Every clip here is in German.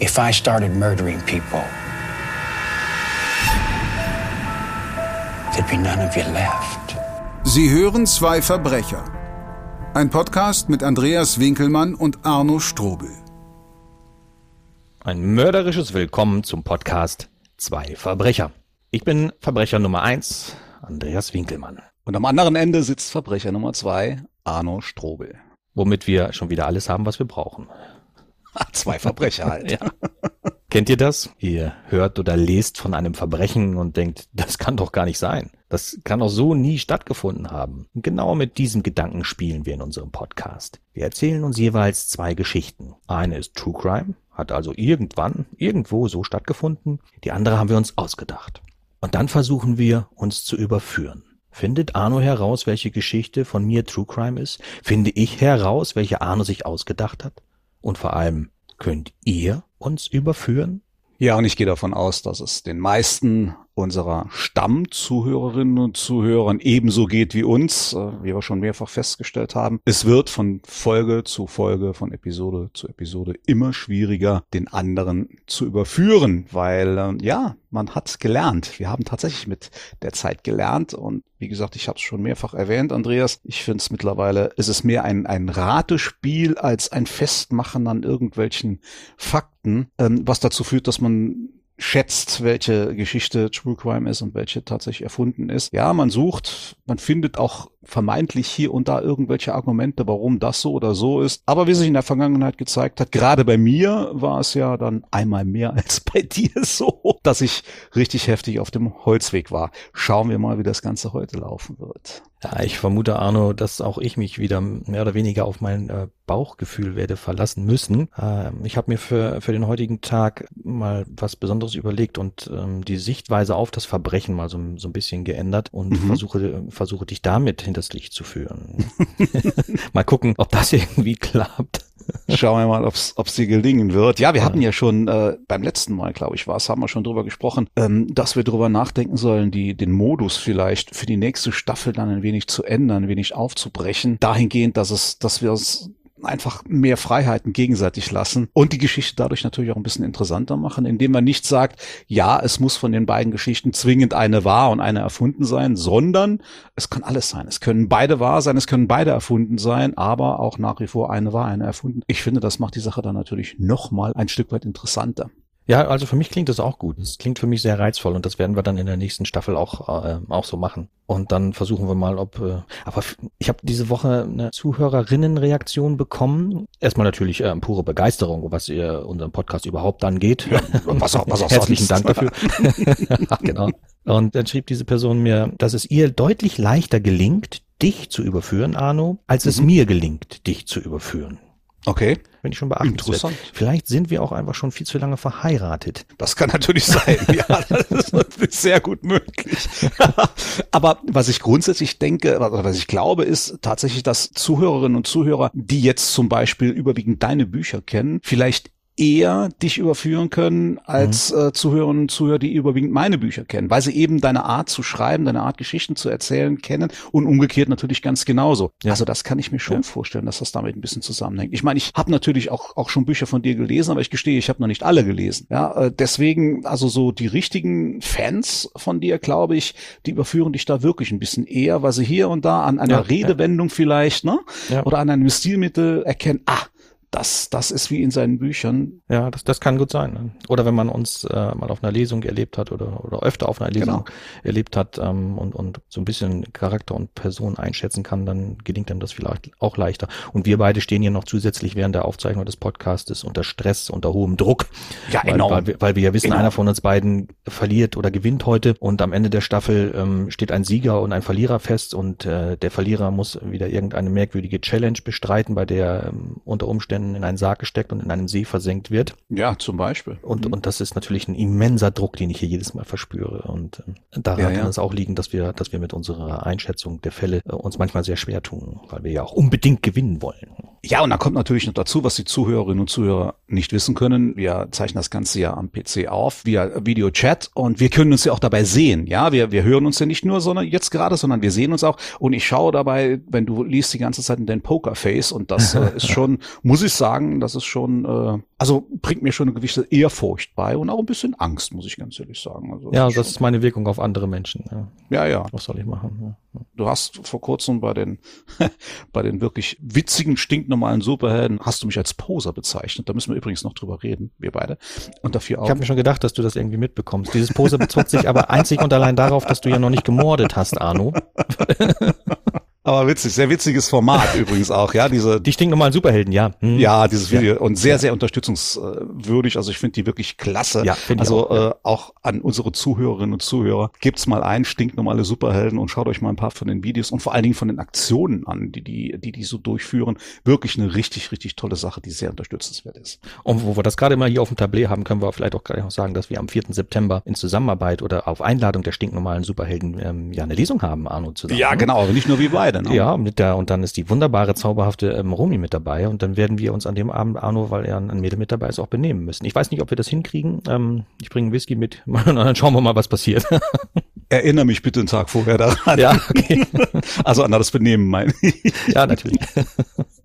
if I started murdering people, there'd be none of you left. Sie hören zwei Verbrecher. Ein Podcast mit Andreas Winkelmann und Arno Strobel. Ein mörderisches Willkommen zum Podcast Zwei Verbrecher. Ich bin Verbrecher Nummer eins, Andreas Winkelmann. Und am anderen Ende sitzt Verbrecher Nummer zwei, Arno Strobel. Womit wir schon wieder alles haben, was wir brauchen. Zwei Verbrecher halt. ja. Kennt ihr das? Ihr hört oder lest von einem Verbrechen und denkt, das kann doch gar nicht sein. Das kann doch so nie stattgefunden haben. Genau mit diesem Gedanken spielen wir in unserem Podcast. Wir erzählen uns jeweils zwei Geschichten. Eine ist True Crime, hat also irgendwann, irgendwo so stattgefunden. Die andere haben wir uns ausgedacht. Und dann versuchen wir, uns zu überführen. Findet Arno heraus, welche Geschichte von mir True Crime ist? Finde ich heraus, welche Arno sich ausgedacht hat? Und vor allem, könnt ihr uns überführen? Ja, und ich gehe davon aus, dass es den meisten unserer Stammzuhörerinnen und Zuhörern ebenso geht wie uns, äh, wie wir schon mehrfach festgestellt haben. Es wird von Folge zu Folge, von Episode zu Episode immer schwieriger, den anderen zu überführen, weil ähm, ja, man hat gelernt. Wir haben tatsächlich mit der Zeit gelernt und wie gesagt, ich habe es schon mehrfach erwähnt, Andreas. Ich finde es mittlerweile, ist es mehr ein, ein Ratespiel als ein Festmachen an irgendwelchen Fakten, ähm, was dazu führt, dass man schätzt, welche Geschichte True Crime ist und welche tatsächlich erfunden ist. Ja, man sucht, man findet auch vermeintlich hier und da irgendwelche Argumente, warum das so oder so ist. Aber wie sich in der Vergangenheit gezeigt hat, gerade bei mir war es ja dann einmal mehr als bei dir so, dass ich richtig heftig auf dem Holzweg war. Schauen wir mal, wie das Ganze heute laufen wird. Ja, ich vermute, Arno, dass auch ich mich wieder mehr oder weniger auf mein äh, Bauchgefühl werde verlassen müssen. Äh, ich habe mir für, für den heutigen Tag mal was Besonderes überlegt und ähm, die Sichtweise auf das Verbrechen mal so, so ein bisschen geändert und mhm. versuche, versuche dich damit hinters Licht zu führen. mal gucken, ob das irgendwie klappt. Schauen wir mal, ob es dir gelingen wird. Ja, wir hatten ja schon äh, beim letzten Mal, glaube ich, war es, haben wir schon drüber gesprochen, ähm, dass wir drüber nachdenken sollen, die den Modus vielleicht für die nächste Staffel dann ein wenig zu ändern, ein wenig aufzubrechen, dahingehend, dass es, dass wir es einfach mehr Freiheiten gegenseitig lassen und die Geschichte dadurch natürlich auch ein bisschen interessanter machen, indem man nicht sagt, ja, es muss von den beiden Geschichten zwingend eine wahr und eine erfunden sein, sondern es kann alles sein. Es können beide wahr sein, es können beide erfunden sein, aber auch nach wie vor eine wahr, eine erfunden. Ich finde, das macht die Sache dann natürlich noch mal ein Stück weit interessanter. Ja, also für mich klingt das auch gut. Es klingt für mich sehr reizvoll und das werden wir dann in der nächsten Staffel auch, äh, auch so machen. Und dann versuchen wir mal, ob. Äh, aber ich habe diese Woche eine Zuhörerinnenreaktion bekommen. Erstmal natürlich äh, pure Begeisterung, was ihr unseren Podcast überhaupt angeht. Ja, was auch, was auch Herzlichen. Dank dafür. genau. Und dann schrieb diese Person mir, dass es ihr deutlich leichter gelingt, dich zu überführen, Arno, als es mhm. mir gelingt, dich zu überführen. Okay. Wenn ich schon beachtenswert. Interessant. Vielleicht sind wir auch einfach schon viel zu lange verheiratet. Das kann natürlich sein. ja, das ist sehr gut möglich. Aber was ich grundsätzlich denke, was ich glaube, ist tatsächlich, dass Zuhörerinnen und Zuhörer, die jetzt zum Beispiel überwiegend deine Bücher kennen, vielleicht eher dich überführen können als mhm. äh, Zuhörerinnen und Zuhörer, die überwiegend meine Bücher kennen, weil sie eben deine Art zu schreiben, deine Art Geschichten zu erzählen kennen und umgekehrt natürlich ganz genauso. Ja. Also das kann ich mir schon ja. vorstellen, dass das damit ein bisschen zusammenhängt. Ich meine, ich habe natürlich auch auch schon Bücher von dir gelesen, aber ich gestehe, ich habe noch nicht alle gelesen. Ja, äh, deswegen also so die richtigen Fans von dir, glaube ich, die überführen dich da wirklich ein bisschen eher, weil sie hier und da an einer ja, Redewendung vielleicht, ne, oder an einem Stilmittel erkennen, ah, das, das ist wie in seinen Büchern. Ja, das, das kann gut sein. Ne? Oder wenn man uns äh, mal auf einer Lesung erlebt hat oder, oder öfter auf einer Lesung genau. erlebt hat ähm, und, und so ein bisschen Charakter und Person einschätzen kann, dann gelingt einem das vielleicht auch leichter. Und wir beide stehen hier noch zusätzlich während der Aufzeichnung des Podcastes unter Stress, unter hohem Druck. Ja, weil, enorm. Weil, wir, weil wir ja wissen, enorm. einer von uns beiden verliert oder gewinnt heute und am Ende der Staffel ähm, steht ein Sieger und ein Verlierer fest und äh, der Verlierer muss wieder irgendeine merkwürdige Challenge bestreiten, bei der ähm, unter Umständen Umständen in einen Sarg gesteckt und in einem See versenkt wird. Ja, zum Beispiel. Und, mhm. und das ist natürlich ein immenser Druck, den ich hier jedes Mal verspüre. Und äh, daran ja, ja. kann es auch liegen, dass wir, dass wir mit unserer Einschätzung der Fälle äh, uns manchmal sehr schwer tun, weil wir ja auch unbedingt gewinnen wollen. Ja, und da kommt natürlich noch dazu, was die Zuhörerinnen und Zuhörer nicht wissen können. Wir zeichnen das Ganze ja am PC auf, via Videochat und wir können uns ja auch dabei sehen. Ja, wir, wir hören uns ja nicht nur, sondern jetzt gerade, sondern wir sehen uns auch. Und ich schaue dabei, wenn du liest die ganze Zeit in dein Pokerface und das äh, ist schon, muss ich sagen, das ist schon, äh, Also bringt mir schon eine gewisse Ehrfurcht bei und auch ein bisschen Angst, muss ich ganz ehrlich sagen. Also Ja, ist das schon- ist meine Wirkung auf andere Menschen. Ja. ja, ja. Was soll ich machen? Ja. Du hast vor kurzem bei den, bei den wirklich witzigen, stinknormalen Superhelden, hast du mich als Poser bezeichnet. Da müssen wir übrigens noch drüber reden, wir beide. Und dafür auch. Ich habe mir schon gedacht, dass du das irgendwie mitbekommst. Dieses Pose bezog sich aber einzig und allein darauf, dass du ja noch nicht gemordet hast, Arno. Aber witzig, sehr witziges Format übrigens auch, ja, diese, Die stinknormalen Superhelden, ja. Hm. ja, dieses Video und sehr, sehr unterstützungswürdig. Also ich finde die wirklich klasse. Ja, finde ich also auch, ja. äh, auch an unsere Zuhörerinnen und Zuhörer, gibt's mal ein stinknormale Superhelden und schaut euch mal ein paar von den Videos und vor allen Dingen von den Aktionen an, die die, die, die so durchführen. Wirklich eine richtig, richtig tolle Sache, die sehr unterstützenswert ist. Und wo wir das gerade mal hier auf dem Tablet haben, können wir vielleicht auch gleich noch sagen, dass wir am 4. September in Zusammenarbeit oder auf Einladung der stinknormalen Superhelden ähm, ja eine Lesung haben, Arno, zusammen. Ja, genau, aber nicht nur wir beide. Ne? Ja, mit der, und dann ist die wunderbare, zauberhafte ähm, Romy mit dabei und dann werden wir uns an dem Abend, Arno, weil er ein Mädel mit dabei ist, auch benehmen müssen. Ich weiß nicht, ob wir das hinkriegen. Ähm, ich bringe Whisky mit und dann schauen wir mal, was passiert. Erinnere mich bitte einen Tag vorher daran. ja, okay. Also an das Benehmen, mein ich. Ja, natürlich.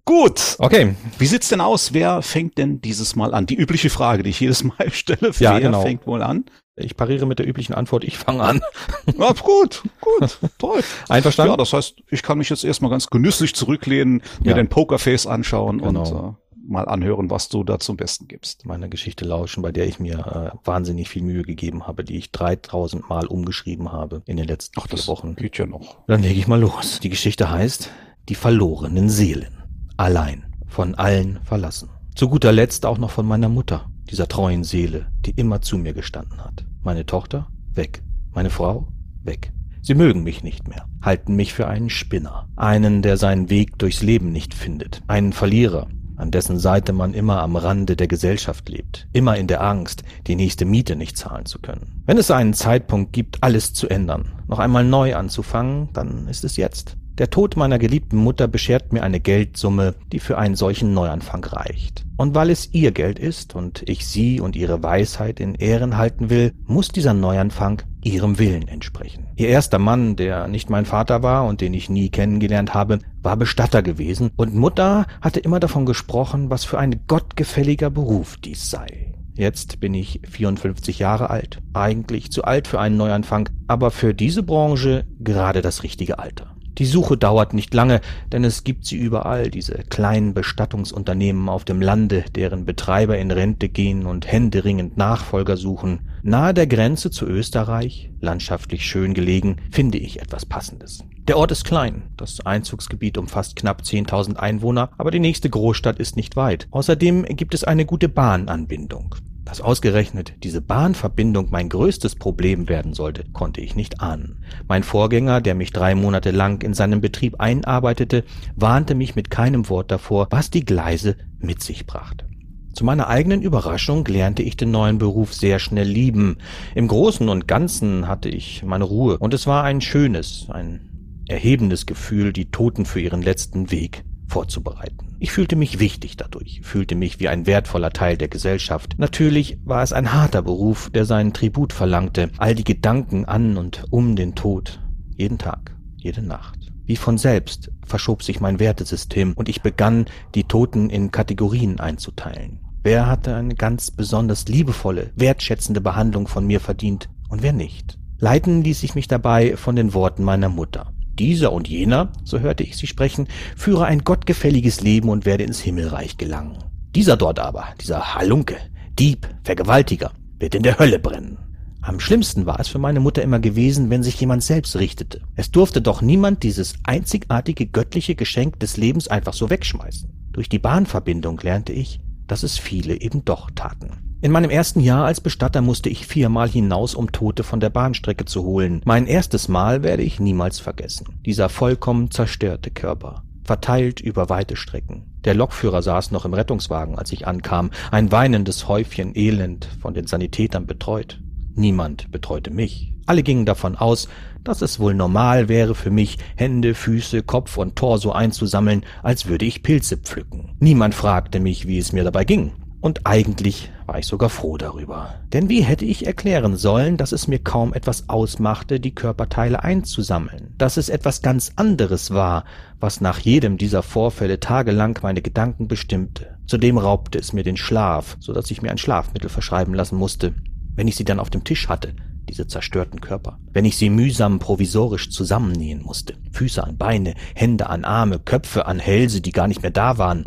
Gut. Okay. Wie sieht's denn aus? Wer fängt denn dieses Mal an? Die übliche Frage, die ich jedes Mal stelle. Ja, Wer genau. fängt wohl an? Ich pariere mit der üblichen Antwort, ich fange an. Ja, gut, gut, toll. Einverstanden? Ja, das heißt, ich kann mich jetzt erstmal ganz genüsslich zurücklehnen, mir Ja. den Pokerface anschauen und Genau. äh, mal anhören, was du da zum Besten gibst. Meine Geschichte lauschen, bei der ich mir äh, wahnsinnig viel Mühe gegeben habe, die ich 3000 Mal umgeschrieben habe in den letzten Ach, das Wochen. geht ja noch. Dann lege ich mal los. Die Geschichte heißt Die verlorenen Seelen. Allein, von allen verlassen. Zu guter Letzt auch noch von meiner Mutter, dieser treuen Seele, die immer zu mir gestanden hat. Meine Tochter? Weg. Meine Frau? Weg. Sie mögen mich nicht mehr, halten mich für einen Spinner, einen, der seinen Weg durchs Leben nicht findet, einen Verlierer, an dessen Seite man immer am Rande der Gesellschaft lebt, immer in der Angst, die nächste Miete nicht zahlen zu können. Wenn es einen Zeitpunkt gibt, alles zu ändern, noch einmal neu anzufangen, dann ist es jetzt. Der Tod meiner geliebten Mutter beschert mir eine Geldsumme, die für einen solchen Neuanfang reicht. Und weil es ihr Geld ist und ich sie und ihre Weisheit in Ehren halten will, muss dieser Neuanfang ihrem Willen entsprechen. Ihr erster Mann, der nicht mein Vater war und den ich nie kennengelernt habe, war Bestatter gewesen, und Mutter hatte immer davon gesprochen, was für ein gottgefälliger Beruf dies sei. Jetzt bin ich 54 Jahre alt, eigentlich zu alt für einen Neuanfang, aber für diese Branche gerade das richtige Alter. Die Suche dauert nicht lange, denn es gibt sie überall, diese kleinen Bestattungsunternehmen auf dem Lande, deren Betreiber in Rente gehen und händeringend Nachfolger suchen. Nahe der Grenze zu Österreich, landschaftlich schön gelegen, finde ich etwas Passendes. Der Ort ist klein, das Einzugsgebiet umfasst knapp 10.000 Einwohner, aber die nächste Großstadt ist nicht weit. Außerdem gibt es eine gute Bahnanbindung. Dass ausgerechnet diese Bahnverbindung mein größtes Problem werden sollte, konnte ich nicht ahnen. Mein Vorgänger, der mich drei Monate lang in seinem Betrieb einarbeitete, warnte mich mit keinem Wort davor, was die Gleise mit sich brachte. Zu meiner eigenen Überraschung lernte ich den neuen Beruf sehr schnell lieben. Im Großen und Ganzen hatte ich meine Ruhe, und es war ein schönes, ein erhebendes Gefühl, die Toten für ihren letzten Weg vorzubereiten. Ich fühlte mich wichtig dadurch, fühlte mich wie ein wertvoller Teil der Gesellschaft. Natürlich war es ein harter Beruf, der seinen Tribut verlangte, all die Gedanken an und um den Tod, jeden Tag, jede Nacht. Wie von selbst verschob sich mein Wertesystem und ich begann, die Toten in Kategorien einzuteilen. Wer hatte eine ganz besonders liebevolle, wertschätzende Behandlung von mir verdient und wer nicht? Leiten ließ ich mich dabei von den Worten meiner Mutter. Dieser und jener, so hörte ich sie sprechen, führe ein gottgefälliges Leben und werde ins Himmelreich gelangen. Dieser dort aber, dieser Halunke, Dieb, Vergewaltiger, wird in der Hölle brennen. Am schlimmsten war es für meine Mutter immer gewesen, wenn sich jemand selbst richtete. Es durfte doch niemand dieses einzigartige göttliche Geschenk des Lebens einfach so wegschmeißen. Durch die Bahnverbindung lernte ich, dass es viele eben doch taten. In meinem ersten Jahr als Bestatter musste ich viermal hinaus, um Tote von der Bahnstrecke zu holen. Mein erstes Mal werde ich niemals vergessen. Dieser vollkommen zerstörte Körper. Verteilt über weite Strecken. Der Lokführer saß noch im Rettungswagen, als ich ankam. Ein weinendes Häufchen Elend, von den Sanitätern betreut. Niemand betreute mich. Alle gingen davon aus, dass es wohl normal wäre für mich, Hände, Füße, Kopf und Torso einzusammeln, als würde ich Pilze pflücken. Niemand fragte mich, wie es mir dabei ging. Und eigentlich war ich sogar froh darüber. Denn wie hätte ich erklären sollen, dass es mir kaum etwas ausmachte, die Körperteile einzusammeln, dass es etwas ganz anderes war, was nach jedem dieser Vorfälle tagelang meine Gedanken bestimmte. Zudem raubte es mir den Schlaf, so dass ich mir ein Schlafmittel verschreiben lassen musste. Wenn ich sie dann auf dem Tisch hatte, diese zerstörten Körper. Wenn ich sie mühsam provisorisch zusammennähen musste, Füße an Beine, Hände an Arme, Köpfe an Hälse, die gar nicht mehr da waren,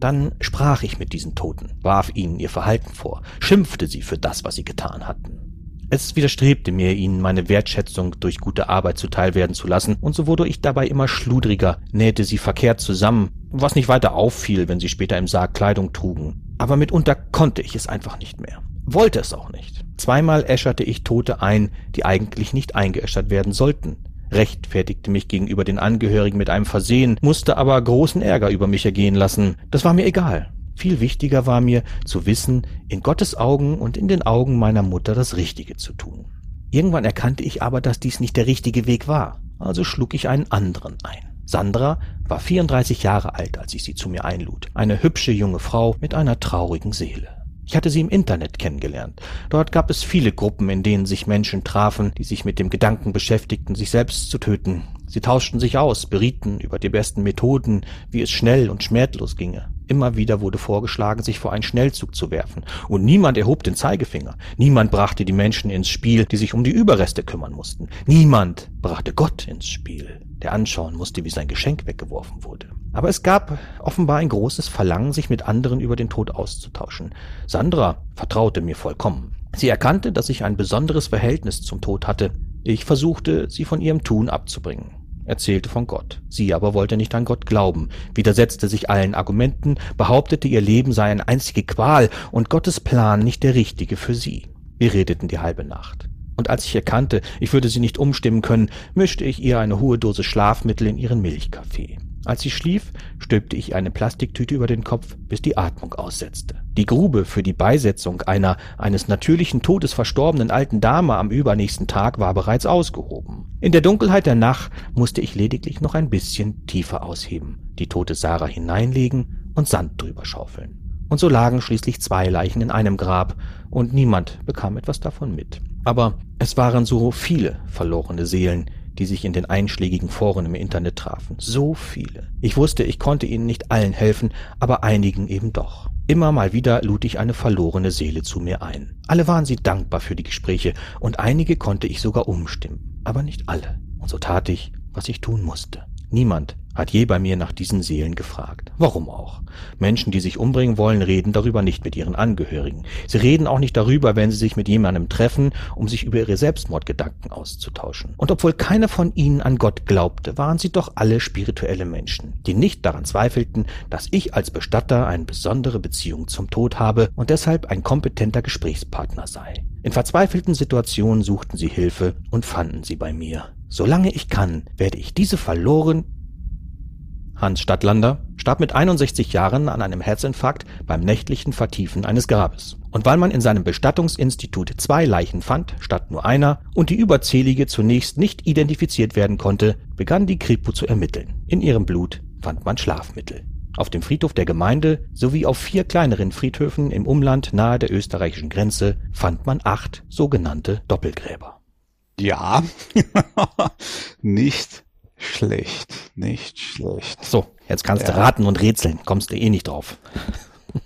dann sprach ich mit diesen Toten, warf ihnen ihr Verhalten vor, schimpfte sie für das, was sie getan hatten. Es widerstrebte mir, ihnen meine Wertschätzung durch gute Arbeit zuteil werden zu lassen, und so wurde ich dabei immer schludriger, nähte sie verkehrt zusammen, was nicht weiter auffiel, wenn sie später im Sarg Kleidung trugen. Aber mitunter konnte ich es einfach nicht mehr wollte es auch nicht. Zweimal äscherte ich Tote ein, die eigentlich nicht eingeäschert werden sollten, rechtfertigte mich gegenüber den Angehörigen mit einem Versehen, musste aber großen Ärger über mich ergehen lassen. Das war mir egal. Viel wichtiger war mir zu wissen, in Gottes Augen und in den Augen meiner Mutter das Richtige zu tun. Irgendwann erkannte ich aber, dass dies nicht der richtige Weg war, also schlug ich einen anderen ein. Sandra war 34 Jahre alt, als ich sie zu mir einlud, eine hübsche junge Frau mit einer traurigen Seele. Ich hatte sie im Internet kennengelernt. Dort gab es viele Gruppen, in denen sich Menschen trafen, die sich mit dem Gedanken beschäftigten, sich selbst zu töten. Sie tauschten sich aus, berieten über die besten Methoden, wie es schnell und schmerzlos ginge. Immer wieder wurde vorgeschlagen, sich vor einen Schnellzug zu werfen. Und niemand erhob den Zeigefinger. Niemand brachte die Menschen ins Spiel, die sich um die Überreste kümmern mussten. Niemand brachte Gott ins Spiel, der anschauen musste, wie sein Geschenk weggeworfen wurde. Aber es gab offenbar ein großes Verlangen, sich mit anderen über den Tod auszutauschen. Sandra vertraute mir vollkommen. Sie erkannte, dass ich ein besonderes Verhältnis zum Tod hatte. Ich versuchte, sie von ihrem Tun abzubringen erzählte von Gott. Sie aber wollte nicht an Gott glauben, widersetzte sich allen Argumenten, behauptete, ihr Leben sei eine einzige Qual und Gottes Plan nicht der richtige für sie. Wir redeten die halbe Nacht. Und als ich erkannte, ich würde sie nicht umstimmen können, mischte ich ihr eine hohe Dose Schlafmittel in ihren Milchkaffee. Als sie schlief, stülpte ich eine Plastiktüte über den Kopf, bis die Atmung aussetzte. Die Grube für die Beisetzung einer eines natürlichen Todes verstorbenen alten Dame am übernächsten Tag war bereits ausgehoben. In der Dunkelheit der Nacht musste ich lediglich noch ein bisschen tiefer ausheben, die tote Sarah hineinlegen und Sand drüber schaufeln. Und so lagen schließlich zwei Leichen in einem Grab, und niemand bekam etwas davon mit. Aber es waren so viele verlorene Seelen, die sich in den einschlägigen Foren im Internet trafen. So viele. Ich wusste, ich konnte ihnen nicht allen helfen, aber einigen eben doch. Immer mal wieder lud ich eine verlorene Seele zu mir ein. Alle waren sie dankbar für die Gespräche, und einige konnte ich sogar umstimmen, aber nicht alle. Und so tat ich, was ich tun musste. Niemand hat je bei mir nach diesen Seelen gefragt. Warum auch? Menschen, die sich umbringen wollen, reden darüber nicht mit ihren Angehörigen. Sie reden auch nicht darüber, wenn sie sich mit jemandem treffen, um sich über ihre Selbstmordgedanken auszutauschen. Und obwohl keiner von ihnen an Gott glaubte, waren sie doch alle spirituelle Menschen, die nicht daran zweifelten, dass ich als Bestatter eine besondere Beziehung zum Tod habe und deshalb ein kompetenter Gesprächspartner sei. In verzweifelten Situationen suchten sie Hilfe und fanden sie bei mir. Solange ich kann, werde ich diese verloren Hans Stadtlander starb mit 61 Jahren an einem Herzinfarkt beim nächtlichen Vertiefen eines Grabes. Und weil man in seinem Bestattungsinstitut zwei Leichen fand, statt nur einer, und die überzählige zunächst nicht identifiziert werden konnte, begann die Kripo zu ermitteln. In ihrem Blut fand man Schlafmittel. Auf dem Friedhof der Gemeinde sowie auf vier kleineren Friedhöfen im Umland nahe der österreichischen Grenze fand man acht sogenannte Doppelgräber. Ja, nicht Schlecht, nicht schlecht. So, jetzt kannst ja. du raten und rätseln. Kommst du eh nicht drauf.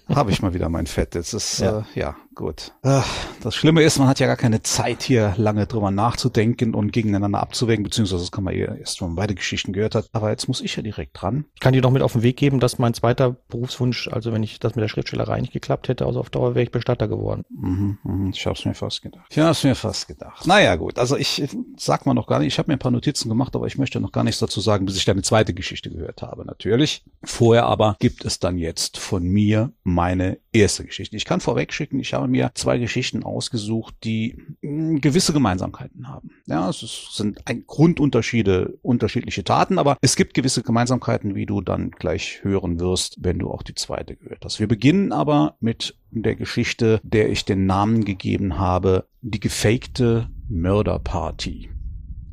Habe ich mal wieder mein Fett. Jetzt ist, ja, äh, ja gut. Das Schlimme ist, man hat ja gar keine Zeit, hier lange drüber nachzudenken und gegeneinander abzuwägen, beziehungsweise das kann man eher erst, wenn man beide Geschichten gehört hat. Aber jetzt muss ich ja direkt dran. Ich kann dir noch mit auf den Weg geben, dass mein zweiter Berufswunsch, also wenn ich das mit der Schriftstellerei nicht geklappt hätte, also auf Dauer wäre ich Bestatter geworden. Mhm, mh, ich hab's mir fast gedacht. Ich hab's mir fast gedacht. Naja, gut. Also ich sag mal noch gar nicht, ich habe mir ein paar Notizen gemacht, aber ich möchte noch gar nichts dazu sagen, bis ich deine zweite Geschichte gehört habe, natürlich. Vorher aber gibt es dann jetzt von mir meine erste Geschichte. Ich kann vorweg schicken, ich habe habe mir zwei Geschichten ausgesucht, die hm, gewisse Gemeinsamkeiten haben. Ja, es sind ein Grundunterschiede, unterschiedliche Taten, aber es gibt gewisse Gemeinsamkeiten, wie du dann gleich hören wirst, wenn du auch die zweite gehört hast. Wir beginnen aber mit der Geschichte, der ich den Namen gegeben habe, die gefakte Mörderparty.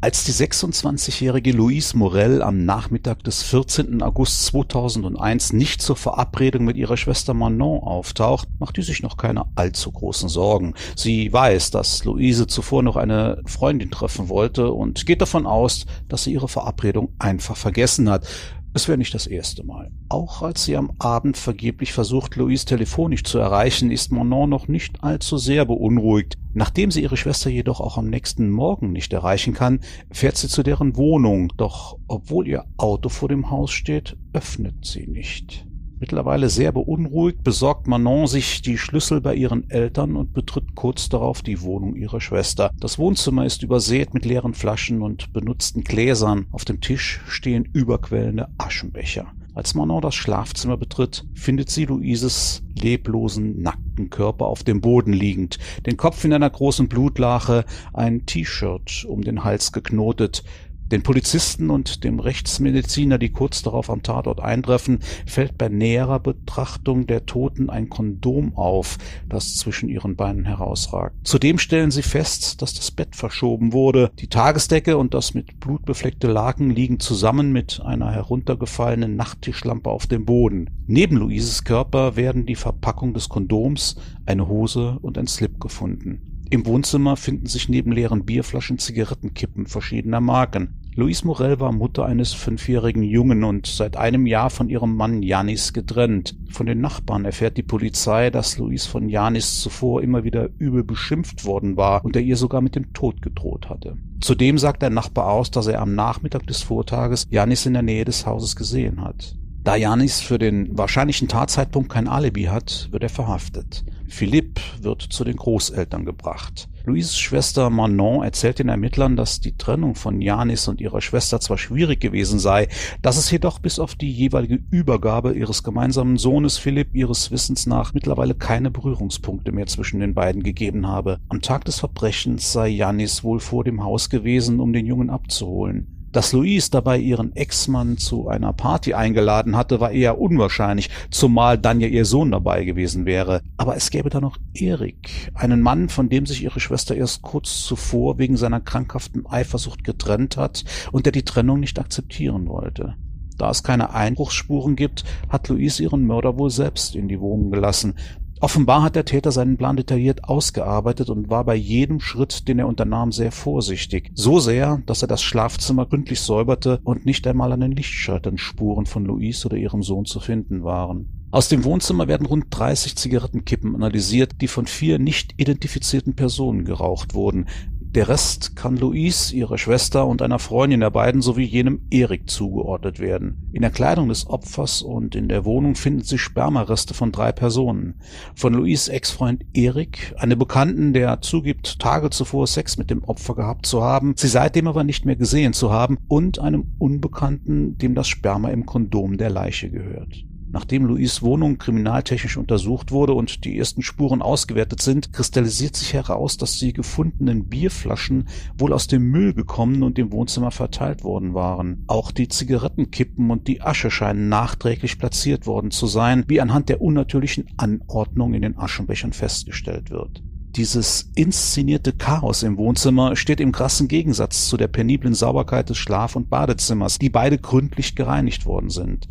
Als die 26-jährige Louise Morell am Nachmittag des 14. August 2001 nicht zur Verabredung mit ihrer Schwester Manon auftaucht, macht die sich noch keine allzu großen Sorgen. Sie weiß, dass Louise zuvor noch eine Freundin treffen wollte und geht davon aus, dass sie ihre Verabredung einfach vergessen hat. Es wäre nicht das erste Mal. Auch als sie am Abend vergeblich versucht, Louise telefonisch zu erreichen, ist Manon noch nicht allzu sehr beunruhigt. Nachdem sie ihre Schwester jedoch auch am nächsten Morgen nicht erreichen kann, fährt sie zu deren Wohnung, doch obwohl ihr Auto vor dem Haus steht, öffnet sie nicht. Mittlerweile sehr beunruhigt besorgt Manon sich die Schlüssel bei ihren Eltern und betritt kurz darauf die Wohnung ihrer Schwester. Das Wohnzimmer ist übersät mit leeren Flaschen und benutzten Gläsern. Auf dem Tisch stehen überquellende Aschenbecher. Als Manon das Schlafzimmer betritt, findet sie Luises leblosen, nackten Körper auf dem Boden liegend, den Kopf in einer großen Blutlache, ein T-Shirt um den Hals geknotet, den Polizisten und dem Rechtsmediziner, die kurz darauf am Tatort eintreffen, fällt bei näherer Betrachtung der Toten ein Kondom auf, das zwischen ihren Beinen herausragt. Zudem stellen sie fest, dass das Bett verschoben wurde. Die Tagesdecke und das mit Blut befleckte Laken liegen zusammen mit einer heruntergefallenen Nachttischlampe auf dem Boden. Neben Luises Körper werden die Verpackung des Kondoms, eine Hose und ein Slip gefunden. Im Wohnzimmer finden sich neben leeren Bierflaschen Zigarettenkippen verschiedener Marken. Louise Morell war Mutter eines fünfjährigen Jungen und seit einem Jahr von ihrem Mann Janis getrennt. Von den Nachbarn erfährt die Polizei, dass Louise von Janis zuvor immer wieder übel beschimpft worden war und er ihr sogar mit dem Tod gedroht hatte. Zudem sagt der Nachbar aus, dass er am Nachmittag des Vortages Janis in der Nähe des Hauses gesehen hat. Da Janis für den wahrscheinlichen Tatzeitpunkt kein Alibi hat, wird er verhaftet. Philipp wird zu den Großeltern gebracht. Louises Schwester Manon erzählt den Ermittlern, dass die Trennung von Janis und ihrer Schwester zwar schwierig gewesen sei, dass es jedoch bis auf die jeweilige Übergabe ihres gemeinsamen Sohnes Philipp ihres Wissens nach mittlerweile keine Berührungspunkte mehr zwischen den beiden gegeben habe. Am Tag des Verbrechens sei Janis wohl vor dem Haus gewesen, um den Jungen abzuholen. Dass Louise dabei ihren Ex-Mann zu einer Party eingeladen hatte, war eher unwahrscheinlich, zumal dann ja ihr Sohn dabei gewesen wäre. Aber es gäbe da noch Erik, einen Mann, von dem sich ihre Schwester erst kurz zuvor wegen seiner krankhaften Eifersucht getrennt hat und der die Trennung nicht akzeptieren wollte. Da es keine Einbruchsspuren gibt, hat Louise ihren Mörder wohl selbst in die Wohnung gelassen. Offenbar hat der Täter seinen Plan detailliert ausgearbeitet und war bei jedem Schritt, den er unternahm, sehr vorsichtig. So sehr, dass er das Schlafzimmer gründlich säuberte und nicht einmal an den Lichtschaltern Spuren von Louise oder ihrem Sohn zu finden waren. Aus dem Wohnzimmer werden rund 30 Zigarettenkippen analysiert, die von vier nicht identifizierten Personen geraucht wurden. Der Rest kann Louise, ihrer Schwester und einer Freundin der beiden sowie jenem Erik zugeordnet werden. In der Kleidung des Opfers und in der Wohnung finden sich Spermareste von drei Personen. Von Louise Ex-Freund Erik, einem Bekannten, der zugibt, Tage zuvor Sex mit dem Opfer gehabt zu haben, sie seitdem aber nicht mehr gesehen zu haben, und einem Unbekannten, dem das Sperma im Kondom der Leiche gehört. Nachdem Louis' Wohnung kriminaltechnisch untersucht wurde und die ersten Spuren ausgewertet sind, kristallisiert sich heraus, dass die gefundenen Bierflaschen wohl aus dem Müll gekommen und im Wohnzimmer verteilt worden waren. Auch die Zigarettenkippen und die Asche scheinen nachträglich platziert worden zu sein, wie anhand der unnatürlichen Anordnung in den Aschenbechern festgestellt wird. Dieses inszenierte Chaos im Wohnzimmer steht im krassen Gegensatz zu der peniblen Sauberkeit des Schlaf- und Badezimmers, die beide gründlich gereinigt worden sind.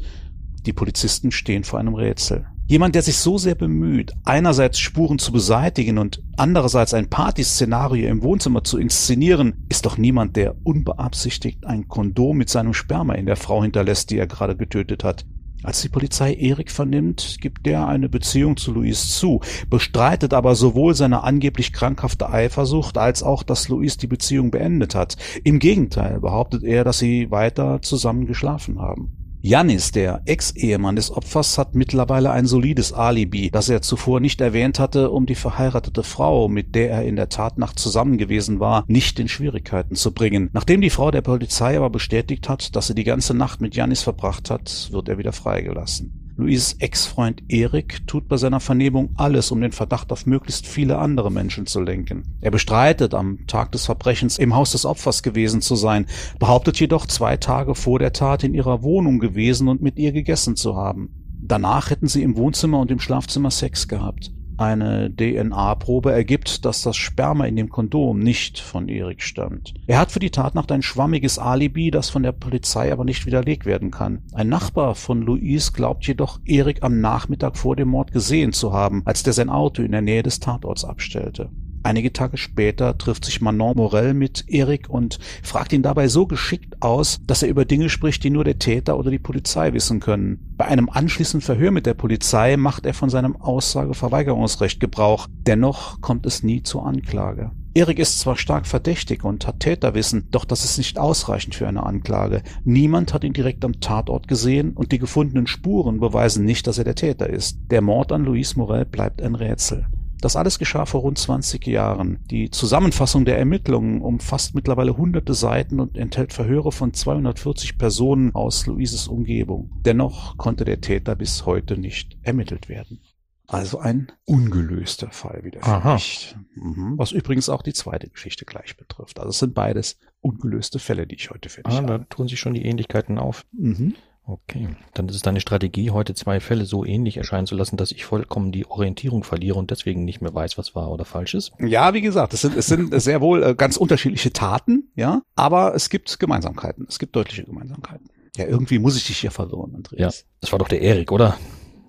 Die Polizisten stehen vor einem Rätsel. Jemand, der sich so sehr bemüht, einerseits Spuren zu beseitigen und andererseits ein Partyszenario im Wohnzimmer zu inszenieren, ist doch niemand, der unbeabsichtigt ein Kondom mit seinem Sperma in der Frau hinterlässt, die er gerade getötet hat. Als die Polizei Erik vernimmt, gibt der eine Beziehung zu Louise zu, bestreitet aber sowohl seine angeblich krankhafte Eifersucht als auch, dass Louise die Beziehung beendet hat. Im Gegenteil behauptet er, dass sie weiter zusammen geschlafen haben. Janis, der Ex-Ehemann des Opfers, hat mittlerweile ein solides Alibi, das er zuvor nicht erwähnt hatte, um die verheiratete Frau, mit der er in der Tatnacht zusammen gewesen war, nicht in Schwierigkeiten zu bringen. Nachdem die Frau der Polizei aber bestätigt hat, dass sie die ganze Nacht mit Janis verbracht hat, wird er wieder freigelassen. Louises Ex-Freund Erik tut bei seiner Vernehmung alles, um den Verdacht auf möglichst viele andere Menschen zu lenken. Er bestreitet, am Tag des Verbrechens im Haus des Opfers gewesen zu sein, behauptet jedoch zwei Tage vor der Tat in ihrer Wohnung gewesen und mit ihr gegessen zu haben. Danach hätten sie im Wohnzimmer und im Schlafzimmer Sex gehabt. Eine DNA-Probe ergibt, dass das Sperma in dem Kondom nicht von Erik stammt. Er hat für die Tatnacht ein schwammiges Alibi, das von der Polizei aber nicht widerlegt werden kann. Ein Nachbar von Louise glaubt jedoch, Erik am Nachmittag vor dem Mord gesehen zu haben, als der sein Auto in der Nähe des Tatorts abstellte. Einige Tage später trifft sich Manon Morel mit Erik und fragt ihn dabei so geschickt aus, dass er über Dinge spricht, die nur der Täter oder die Polizei wissen können. Bei einem anschließenden Verhör mit der Polizei macht er von seinem Aussageverweigerungsrecht Gebrauch. Dennoch kommt es nie zur Anklage. Erik ist zwar stark verdächtig und hat Täterwissen, doch das ist nicht ausreichend für eine Anklage. Niemand hat ihn direkt am Tatort gesehen und die gefundenen Spuren beweisen nicht, dass er der Täter ist. Der Mord an Louise Morel bleibt ein Rätsel. Das alles geschah vor rund 20 Jahren. Die Zusammenfassung der Ermittlungen umfasst mittlerweile hunderte Seiten und enthält Verhöre von 240 Personen aus Luises Umgebung. Dennoch konnte der Täter bis heute nicht ermittelt werden. Also ein ungelöster Fall wieder für Aha. mich. Mhm. Was übrigens auch die zweite Geschichte gleich betrifft. Also es sind beides ungelöste Fälle, die ich heute für dich Ah, da tun sich schon die Ähnlichkeiten auf. Mhm. Okay, dann ist es deine Strategie, heute zwei Fälle so ähnlich erscheinen zu lassen, dass ich vollkommen die Orientierung verliere und deswegen nicht mehr weiß, was wahr oder falsch ist. Ja, wie gesagt, es sind, es sind sehr wohl äh, ganz unterschiedliche Taten, ja, aber es gibt Gemeinsamkeiten. Es gibt deutliche Gemeinsamkeiten. Ja, irgendwie muss ich dich hier verwirren, Ja, Andreas. das war doch der Erik, oder?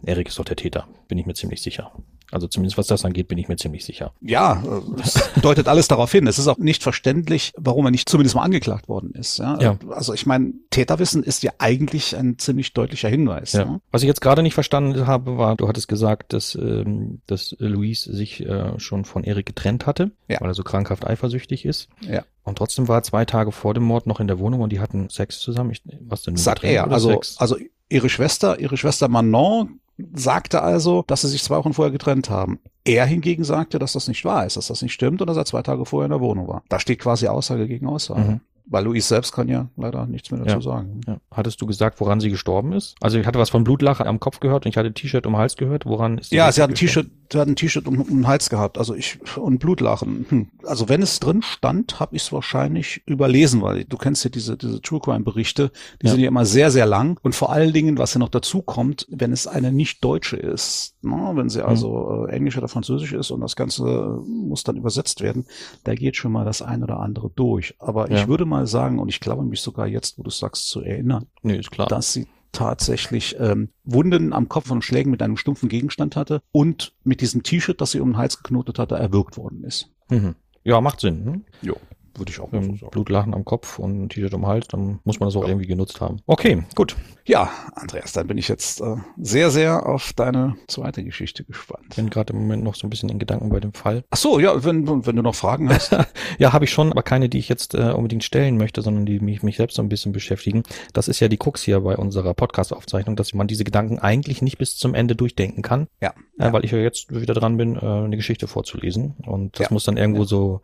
Erik ist doch der Täter, bin ich mir ziemlich sicher. Also zumindest was das angeht, bin ich mir ziemlich sicher. Ja, äh, es deutet alles darauf hin. Es ist auch nicht verständlich, warum er nicht zumindest mal angeklagt worden ist. Ja, Ja. also ich meine, Täterwissen ist ja eigentlich ein ziemlich deutlicher Hinweis. Ja. Ja. Was ich jetzt gerade nicht verstanden habe, war, du hattest gesagt, dass, ähm, dass Luis sich äh, schon von Erik getrennt hatte, Ja. weil er so krankhaft eifersüchtig ist. Ja. Und trotzdem war er zwei Tage vor dem Mord noch in der Wohnung und die hatten Sex zusammen. Ich, was denn? Sagt er. Also, Sex? also ihre Schwester, ihre Schwester Manon sagte also, dass sie sich zwei Wochen vorher getrennt haben. Er hingegen sagte, dass das nicht wahr ist, dass das nicht stimmt und dass er zwei Tage vorher in der Wohnung war. Da steht quasi Aussage gegen Aussage. Mhm. Weil Luis selbst kann ja leider nichts mehr dazu Ja. sagen. Ja. Hattest du gesagt, woran sie gestorben ist? Also ich hatte was von Blutlache am Kopf gehört und ich hatte T-Shirt um den Hals gehört. Woran ist Ja, wirklich sie hat ein? T-Shirt, sie hat ein T-Shirt um, um den Hals gehabt, also ich und Blutlachen. Hm. Also wenn es drin stand, habe ich es wahrscheinlich überlesen, weil du kennst ja diese diese True Crime Berichte, die Ja. sind ja immer sehr sehr lang und vor allen Dingen, was ja noch dazu kommt, wenn es eine nicht deutsche ist, ne, wenn sie also äh, Englisch oder Französisch ist und das Ganze muss dann übersetzt werden, da geht schon mal das ein oder andere durch. Aber Ja. ich würde mal sagen und ich glaube mich sogar jetzt, wo du sagst, zu erinnern, Nee, ist klar. dass sie tatsächlich ähm, Wunden am Kopf von Schlägen mit einem stumpfen Gegenstand hatte und mit diesem T-Shirt, das sie um den Hals geknotet hatte, erwürgt worden ist. Mhm. Ja, macht Sinn. Hm? Jo, würde ich auch Ähm, Blutlachen am Kopf und ein T-Shirt um Hals, dann muss man das auch Ja. irgendwie genutzt haben. Okay, gut. Ja, Andreas, dann bin ich jetzt äh, sehr, sehr auf deine zweite Geschichte gespannt. Bin gerade im Moment noch so ein bisschen in Gedanken bei dem Fall. Ach so, ja, wenn, wenn du noch Fragen hast. Ja, habe ich schon, aber keine, die ich jetzt äh, unbedingt stellen möchte, sondern die mich, mich selbst so ein bisschen beschäftigen. Das ist ja die Krux hier bei unserer Podcast-Aufzeichnung, dass man diese Gedanken eigentlich nicht bis zum Ende durchdenken kann, ja. äh, weil ich ja jetzt wieder dran bin, äh, eine Geschichte vorzulesen. Und das Ja. muss dann irgendwo Ja. so,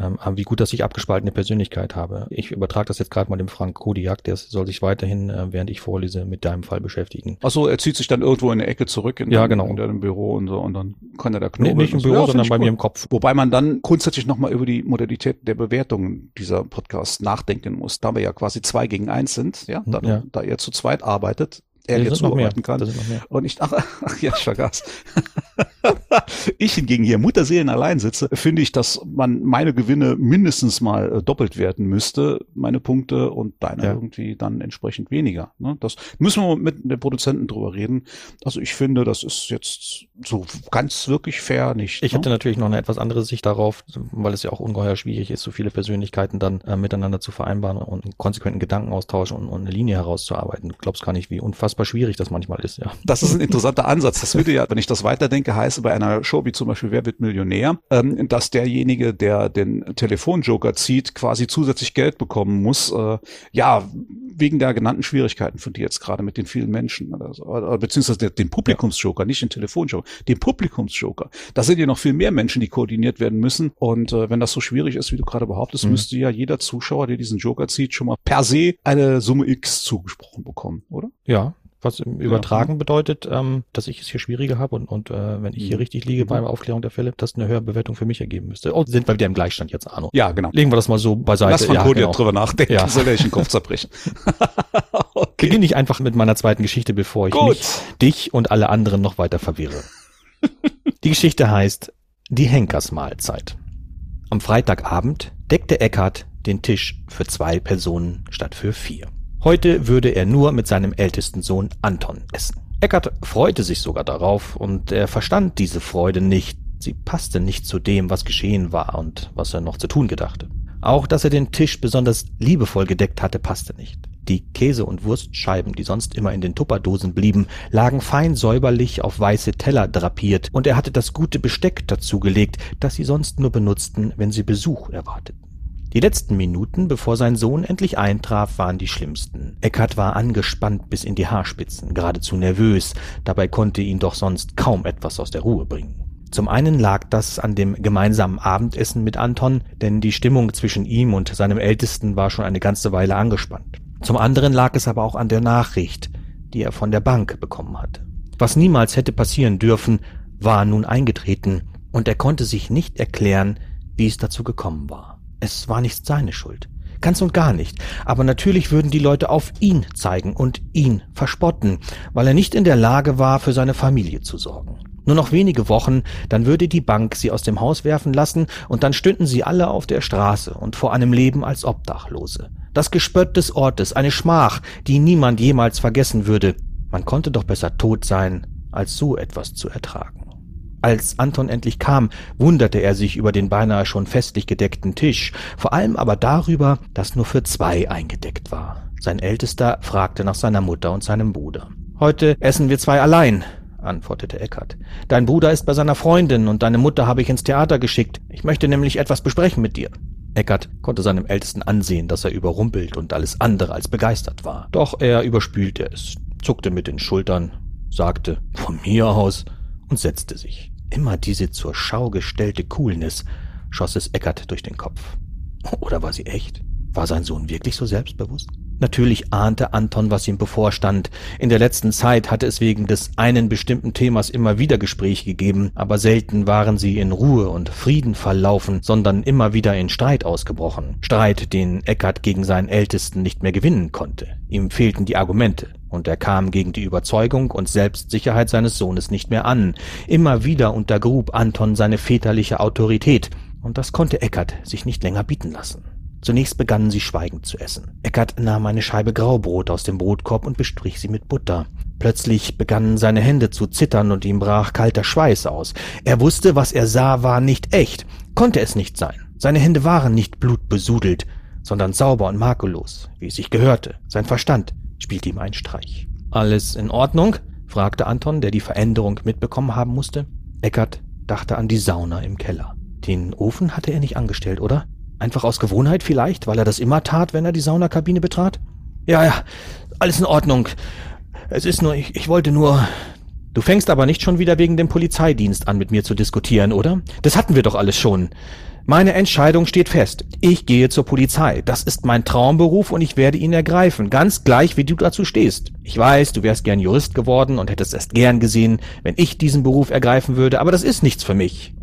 ähm, wie gut, dass ich abgespaltene Persönlichkeit habe. Ich übertrage das jetzt gerade mal dem Frank Kodiak, der soll sich weiterhin, äh, während ich vorlese, mit deinem Fall beschäftigen. Ach so, er zieht sich dann irgendwo in eine Ecke zurück in, Ja, dein- genau. in deinem Büro und so und dann kann er da Nee, knobeln. nicht im. Büro, Ja, sondern bei cool. mir im Kopf. Wobei man dann grundsätzlich nochmal über die Modalität der Bewertung dieser Podcasts nachdenken muss, da wir ja quasi zwei gegen eins sind, ja, da, Ja. da er zu zweit arbeitet, er mehr. zuarbeiten kann. Und ich, ach, ach ja, ich vergaß. ich hingegen hier Mutterseelen allein sitze, finde ich, dass man meine Gewinne mindestens mal äh, doppelt werten müsste, meine Punkte und deine Ja. irgendwie dann entsprechend weniger. Ne? Das müssen wir mit den Produzenten drüber reden. Also ich finde, das ist jetzt so ganz wirklich fair nicht. Ich ne? hatte natürlich noch eine etwas andere Sicht darauf, weil es ja auch ungeheuer schwierig ist, so viele Persönlichkeiten dann äh, miteinander zu vereinbaren und einen konsequenten Gedankenaustausch und, und eine Linie herauszuarbeiten. Du glaubst gar nicht, wie unfassbar schwierig das manchmal ist, ja. Das ist ein interessanter Ansatz. Das würde ja, wenn ich das weiterdenke, heißen bei einer Show wie zum Beispiel Wer wird Millionär, ähm, dass derjenige, der den Telefonjoker zieht, quasi zusätzlich Geld bekommen muss. Äh, ja, wegen der genannten Schwierigkeiten von dir jetzt gerade mit den vielen Menschen oder so, oder, beziehungsweise den, den Publikumsjoker, nicht den Telefonjoker, den Publikumsjoker. Da sind ja noch viel mehr Menschen, die koordiniert werden müssen. Und äh, wenn das so schwierig ist, wie du gerade behauptest, Mhm. müsste ja jeder Zuschauer, der diesen Joker zieht, schon mal per se eine Summe X zugesprochen bekommen, oder? Ja, was im Übertragen bedeutet, ähm, dass ich es hier schwieriger habe und, und äh, wenn ich hier Mhm. richtig liege Mhm. bei der Aufklärung der Fälle, dass eine höhere Bewertung für mich ergeben müsste. Oh, sind wir wieder im Gleichstand jetzt, Arno. Ja, genau. Legen wir das mal so beiseite. Lass Frank ja, genau. drüber nachdenken, Ja. soll sich den Kopf zerbrechen. okay. Beginne ich einfach mit meiner zweiten Geschichte, bevor ich Gut. mich, dich und alle anderen noch weiter verwirre. Die Geschichte heißt Die Henkersmahlzeit. Am Freitagabend deckte Eckhart den Tisch für zwei Personen statt für vier. Heute würde er nur mit seinem ältesten Sohn Anton essen. Eckart freute sich sogar darauf, und er verstand diese Freude nicht, sie passte nicht zu dem, was geschehen war und was er noch zu tun gedachte. Auch, dass er den Tisch besonders liebevoll gedeckt hatte, passte nicht. Die Käse- und Wurstscheiben, die sonst immer in den Tupperdosen blieben, lagen fein säuberlich auf weiße Teller drapiert, und er hatte das gute Besteck dazugelegt, das sie sonst nur benutzten, wenn sie Besuch erwarteten. Die letzten Minuten, bevor sein Sohn endlich eintraf, waren die schlimmsten. Eckart war angespannt bis in die Haarspitzen, geradezu nervös, dabei konnte ihn doch sonst kaum etwas aus der Ruhe bringen. Zum einen lag das an dem gemeinsamen Abendessen mit Anton, denn die Stimmung zwischen ihm und seinem Ältesten war schon eine ganze Weile angespannt. Zum anderen lag es aber auch an der Nachricht, die er von der Bank bekommen hatte. Was niemals hätte passieren dürfen, war nun eingetreten, und er konnte sich nicht erklären, wie es dazu gekommen war. Es war nicht seine Schuld. Ganz und gar nicht. Aber natürlich würden die Leute auf ihn zeigen und ihn verspotten, weil er nicht in der Lage war, für seine Familie zu sorgen. Nur noch wenige Wochen, dann würde die Bank sie aus dem Haus werfen lassen, und dann stünden sie alle auf der Straße und vor einem Leben als Obdachlose. Das Gespött des Ortes, eine Schmach, die niemand jemals vergessen würde. Man konnte doch besser tot sein, als so etwas zu ertragen. Als Anton endlich kam, wunderte er sich über den beinahe schon festlich gedeckten Tisch, vor allem aber darüber, dass nur für zwei eingedeckt war. Sein Ältester fragte nach seiner Mutter und seinem Bruder. Heute essen wir zwei allein, antwortete Eckart. Dein Bruder ist bei seiner Freundin und deine Mutter habe ich ins Theater geschickt. Ich möchte nämlich etwas besprechen mit dir. Eckart konnte seinem Ältesten ansehen, dass er überrumpelt und alles andere als begeistert war. Doch er überspülte es, zuckte mit den Schultern, sagte von mir aus und setzte sich. Immer diese zur Schau gestellte Coolness schoss es Eckart durch den Kopf. Oder war sie echt? War sein Sohn wirklich so selbstbewusst? Natürlich ahnte Anton, was ihm bevorstand. In der letzten Zeit hatte es wegen des einen bestimmten Themas immer wieder Gespräche gegeben, aber selten waren sie in Ruhe und Frieden verlaufen, sondern immer wieder in Streit ausgebrochen. Streit, den Eckart gegen seinen Ältesten nicht mehr gewinnen konnte. Ihm fehlten die Argumente, und er kam gegen die Überzeugung und Selbstsicherheit seines Sohnes nicht mehr an. Immer wieder untergrub Anton seine väterliche Autorität, und das konnte Eckart sich nicht länger bieten lassen. Zunächst begannen sie schweigend zu essen. Eckart nahm eine Scheibe Graubrot aus dem Brotkorb und bestrich sie mit Butter. Plötzlich begannen seine Hände zu zittern und ihm brach kalter Schweiß aus. Er wusste, was er sah, war nicht echt, konnte es nicht sein. Seine Hände waren nicht blutbesudelt, sondern sauber und makellos, wie es sich gehörte. Sein Verstand spielte ihm einen Streich. Alles in Ordnung? fragte Anton, der die Veränderung mitbekommen haben musste. Eckart dachte an die Sauna im Keller. Den Ofen hatte er nicht angestellt, oder? Einfach aus Gewohnheit vielleicht, weil er das immer tat, wenn er die Saunakabine betrat? Ja, ja, alles in Ordnung. Es ist nur, ich, ich wollte nur. Du fängst aber nicht schon wieder wegen dem Polizeidienst an, mit mir zu diskutieren, oder? Das hatten wir doch alles schon. Meine Entscheidung steht fest. Ich gehe zur Polizei. Das ist mein Traumberuf und ich werde ihn ergreifen, ganz gleich wie du dazu stehst. Ich weiß, du wärst gern Jurist geworden und hättest es gern gesehen, wenn ich diesen Beruf ergreifen würde, aber das ist nichts für mich.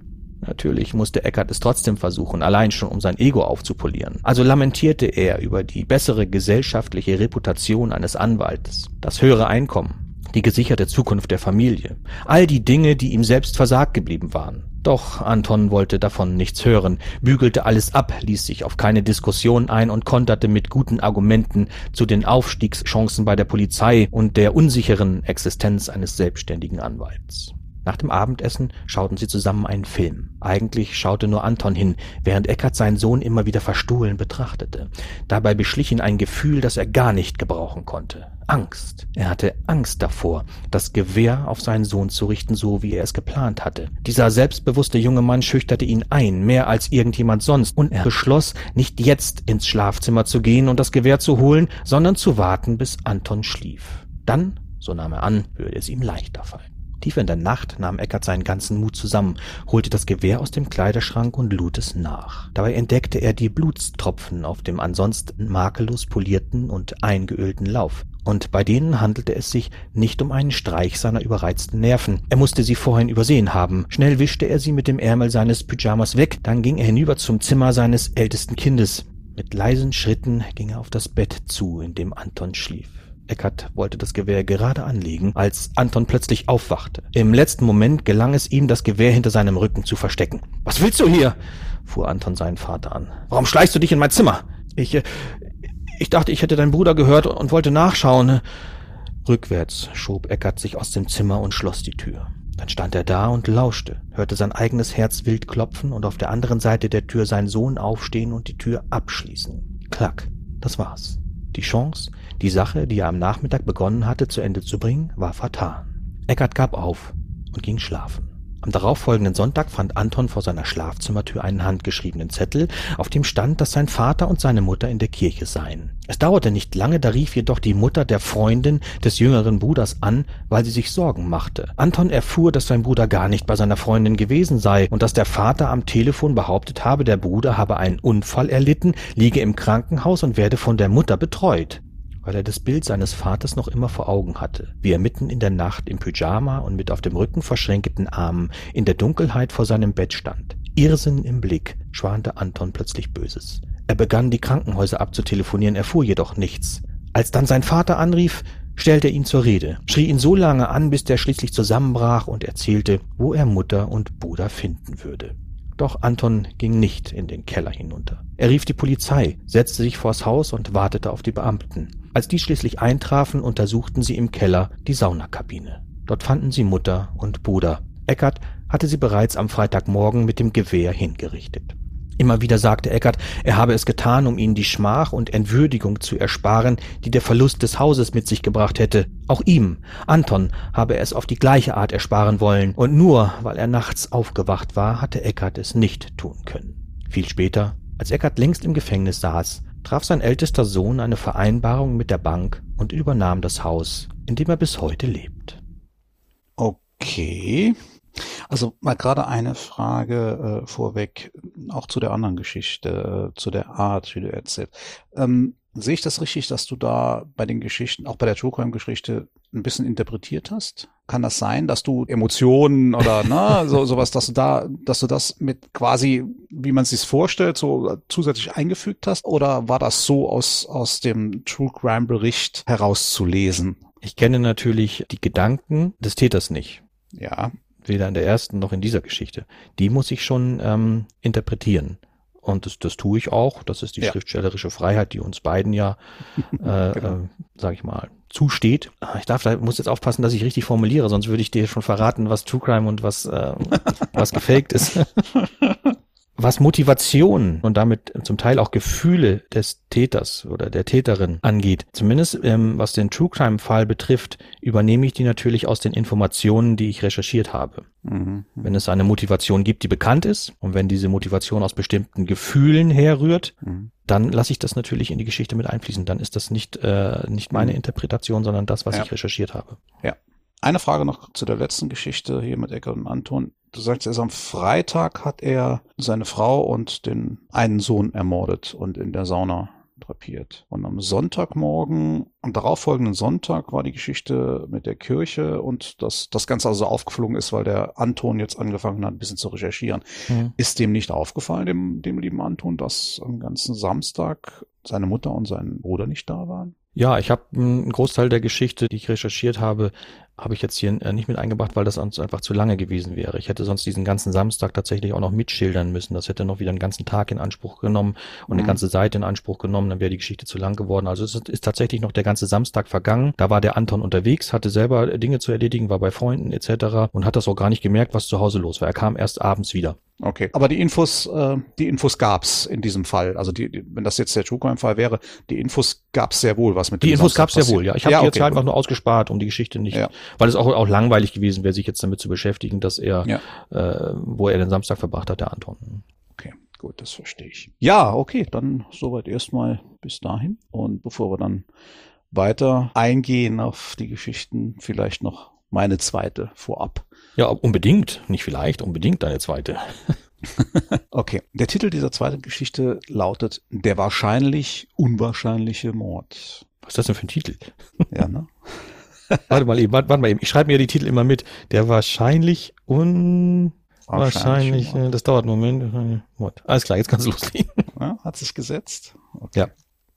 Natürlich musste Eckart es trotzdem versuchen, allein schon um sein Ego aufzupolieren. Also lamentierte er über die bessere gesellschaftliche Reputation eines Anwaltes, das höhere Einkommen, die gesicherte Zukunft der Familie, all die Dinge, die ihm selbst versagt geblieben waren. Doch Anton wollte davon nichts hören, bügelte alles ab, ließ sich auf keine Diskussion ein und konterte mit guten Argumenten zu den Aufstiegschancen bei der Polizei und der unsicheren Existenz eines selbstständigen Anwalts. Nach dem Abendessen schauten sie zusammen einen Film. Eigentlich schaute nur Anton hin, während Eckart seinen Sohn immer wieder verstohlen betrachtete. Dabei beschlich ihn ein Gefühl, das er gar nicht gebrauchen konnte. Angst. Er hatte Angst davor, das Gewehr auf seinen Sohn zu richten, so wie er es geplant hatte. Dieser selbstbewusste junge Mann schüchterte ihn ein, mehr als irgendjemand sonst, und er beschloss, nicht jetzt ins Schlafzimmer zu gehen und das Gewehr zu holen, sondern zu warten, bis Anton schlief. Dann, so nahm er an, würde es ihm leichter fallen. Tief in der Nacht nahm Eckert seinen ganzen Mut zusammen, holte das Gewehr aus dem Kleiderschrank und lud es nach. Dabei entdeckte er die Blutstropfen auf dem ansonsten makellos polierten und eingeölten Lauf. Und bei denen handelte es sich nicht um einen Streich seiner überreizten Nerven. Er musste sie vorhin übersehen haben. Schnell wischte er sie mit dem Ärmel seines Pyjamas weg, dann ging er hinüber zum Zimmer seines ältesten Kindes. Mit leisen Schritten ging er auf das Bett zu, in dem Anton schlief. Eckert wollte das Gewehr gerade anlegen, als Anton plötzlich aufwachte. Im letzten Moment gelang es ihm, das Gewehr hinter seinem Rücken zu verstecken. Was willst du hier? fuhr Anton seinen Vater an. Warum schleichst du dich in mein Zimmer? Ich, äh, ich dachte, ich hätte deinen Bruder gehört und wollte nachschauen. Rückwärts schob Eckert sich aus dem Zimmer und schloss die Tür. Dann stand er da und lauschte, hörte sein eigenes Herz wild klopfen und auf der anderen Seite der Tür seinen Sohn aufstehen und die Tür abschließen. Klack, das war's. Die Chance, die Sache, die er am Nachmittag begonnen hatte, zu Ende zu bringen, war vertan. Eckart gab auf und ging schlafen. Am darauffolgenden Sonntag fand Anton vor seiner Schlafzimmertür einen handgeschriebenen Zettel, auf dem stand, dass sein Vater und seine Mutter in der Kirche seien. Es dauerte nicht lange, da rief jedoch die Mutter der Freundin des jüngeren Bruders an, weil sie sich Sorgen machte. Anton erfuhr, dass sein Bruder gar nicht bei seiner Freundin gewesen sei und dass der Vater am Telefon behauptet habe, der Bruder habe einen Unfall erlitten, liege im Krankenhaus und werde von der Mutter betreut weil er das Bild seines Vaters noch immer vor Augen hatte, wie er mitten in der Nacht im Pyjama und mit auf dem Rücken verschränkten Armen in der Dunkelheit vor seinem Bett stand. Irrsinn im Blick schwante Anton plötzlich Böses. Er begann, die Krankenhäuser abzutelefonieren, erfuhr jedoch nichts. Als dann sein Vater anrief, stellte er ihn zur Rede, schrie ihn so lange an, bis der schließlich zusammenbrach und erzählte, wo er Mutter und Bruder finden würde. Doch Anton ging nicht in den Keller hinunter. Er rief die Polizei, setzte sich vors Haus und wartete auf die Beamten. Als die schließlich eintrafen, untersuchten sie im Keller die Saunakabine. Dort fanden sie Mutter und Bruder. Eckert hatte sie bereits am Freitagmorgen mit dem Gewehr hingerichtet. Immer wieder sagte Eckert, er habe es getan, um ihnen die Schmach und Entwürdigung zu ersparen, die der Verlust des Hauses mit sich gebracht hätte. Auch ihm, Anton, habe er es auf die gleiche Art ersparen wollen, und nur weil er nachts aufgewacht war, hatte Eckert es nicht tun können. Viel später, als Eckert längst im Gefängnis saß, traf sein ältester Sohn eine Vereinbarung mit der Bank und übernahm das Haus, in dem er bis heute lebt. Okay. Also mal gerade eine Frage äh, vorweg, auch zu der anderen Geschichte, äh, zu der Art, wie du erzählst. Ähm, sehe ich das richtig, dass du da bei den Geschichten, auch bei der True Crime Geschichte, ein bisschen interpretiert hast? Kann das sein, dass du Emotionen oder ne, so sowas, dass du da, dass du das mit quasi, wie man sich vorstellt, so zusätzlich eingefügt hast? Oder war das so aus aus dem True Crime Bericht herauszulesen? Ich kenne natürlich die Gedanken des Täters nicht. Ja. Weder in der ersten noch in dieser Geschichte. Die muss ich schon ähm, interpretieren. Und das, das tue ich auch. Das ist die ja. schriftstellerische Freiheit, die uns beiden ja, äh, genau. äh, sag ich mal, zusteht. Ich darf, da muss jetzt aufpassen, dass ich richtig formuliere, sonst würde ich dir schon verraten, was True Crime und was, äh, was gefaked ist. Was Motivation und damit zum Teil auch Gefühle des Täters oder der Täterin angeht, zumindest ähm, was den True Crime Fall betrifft, übernehme ich die natürlich aus den Informationen, die ich recherchiert habe. Mhm. Wenn es eine Motivation gibt, die bekannt ist und wenn diese Motivation aus bestimmten Gefühlen herrührt, mhm. dann lasse ich das natürlich in die Geschichte mit einfließen. Dann ist das nicht, äh, nicht meine mhm. Interpretation, sondern das, was ja. ich recherchiert habe. Ja. Eine Frage noch zu der letzten Geschichte hier mit Eckert und Anton. Du sagst, erst am Freitag hat er seine Frau und den einen Sohn ermordet und in der Sauna drapiert. Und am Sonntagmorgen, am darauffolgenden Sonntag war die Geschichte mit der Kirche und dass das Ganze also aufgeflogen ist, weil der Anton jetzt angefangen hat, ein bisschen zu recherchieren. Mhm. Ist dem nicht aufgefallen, dem, dem lieben Anton, dass am ganzen Samstag seine Mutter und sein Bruder nicht da waren? Ja, ich habe einen Großteil der Geschichte, die ich recherchiert habe, habe ich jetzt hier äh, nicht mit eingebracht, weil das sonst einfach zu lange gewesen wäre. Ich hätte sonst diesen ganzen Samstag tatsächlich auch noch mitschildern müssen. Das hätte noch wieder einen ganzen Tag in Anspruch genommen und mhm. eine ganze Seite in Anspruch genommen, dann wäre die Geschichte zu lang geworden. Also es ist tatsächlich noch der ganze Samstag vergangen. Da war der Anton unterwegs, hatte selber Dinge zu erledigen, war bei Freunden etc. und hat das auch gar nicht gemerkt, was zu Hause los war. Er kam erst abends wieder. Okay, aber die Infos, äh, die Infos gab's in diesem Fall. Also die, die wenn das jetzt der True Crime Fall wäre, die Infos gab's sehr wohl, was mit die Infos gab's sehr wohl. Ja, ich habe ja, die jetzt okay, einfach nur ausgespart, um die Geschichte nicht, ja. Weil es auch auch langweilig gewesen wäre, sich jetzt damit zu beschäftigen, dass er, ja. äh, wo er den Samstag verbracht hat, der Anton. Okay, gut, das verstehe ich. Ja, okay, dann soweit erstmal bis dahin und bevor wir dann weiter eingehen auf die Geschichten, vielleicht noch meine zweite vorab. Ja, unbedingt. Nicht vielleicht, unbedingt deine zweite. okay. Der Titel dieser zweiten Geschichte lautet Der wahrscheinlich unwahrscheinliche Mord. Was ist das denn für ein Titel? Ja, ne? warte mal eben, warte, warte mal eben. Ich schreibe mir die Titel immer mit. Der wahrscheinlich unwahrscheinlich, das dauert einen Moment. Alles klar, jetzt kannst du loslegen. Ja, hat sich gesetzt. Okay. Ja.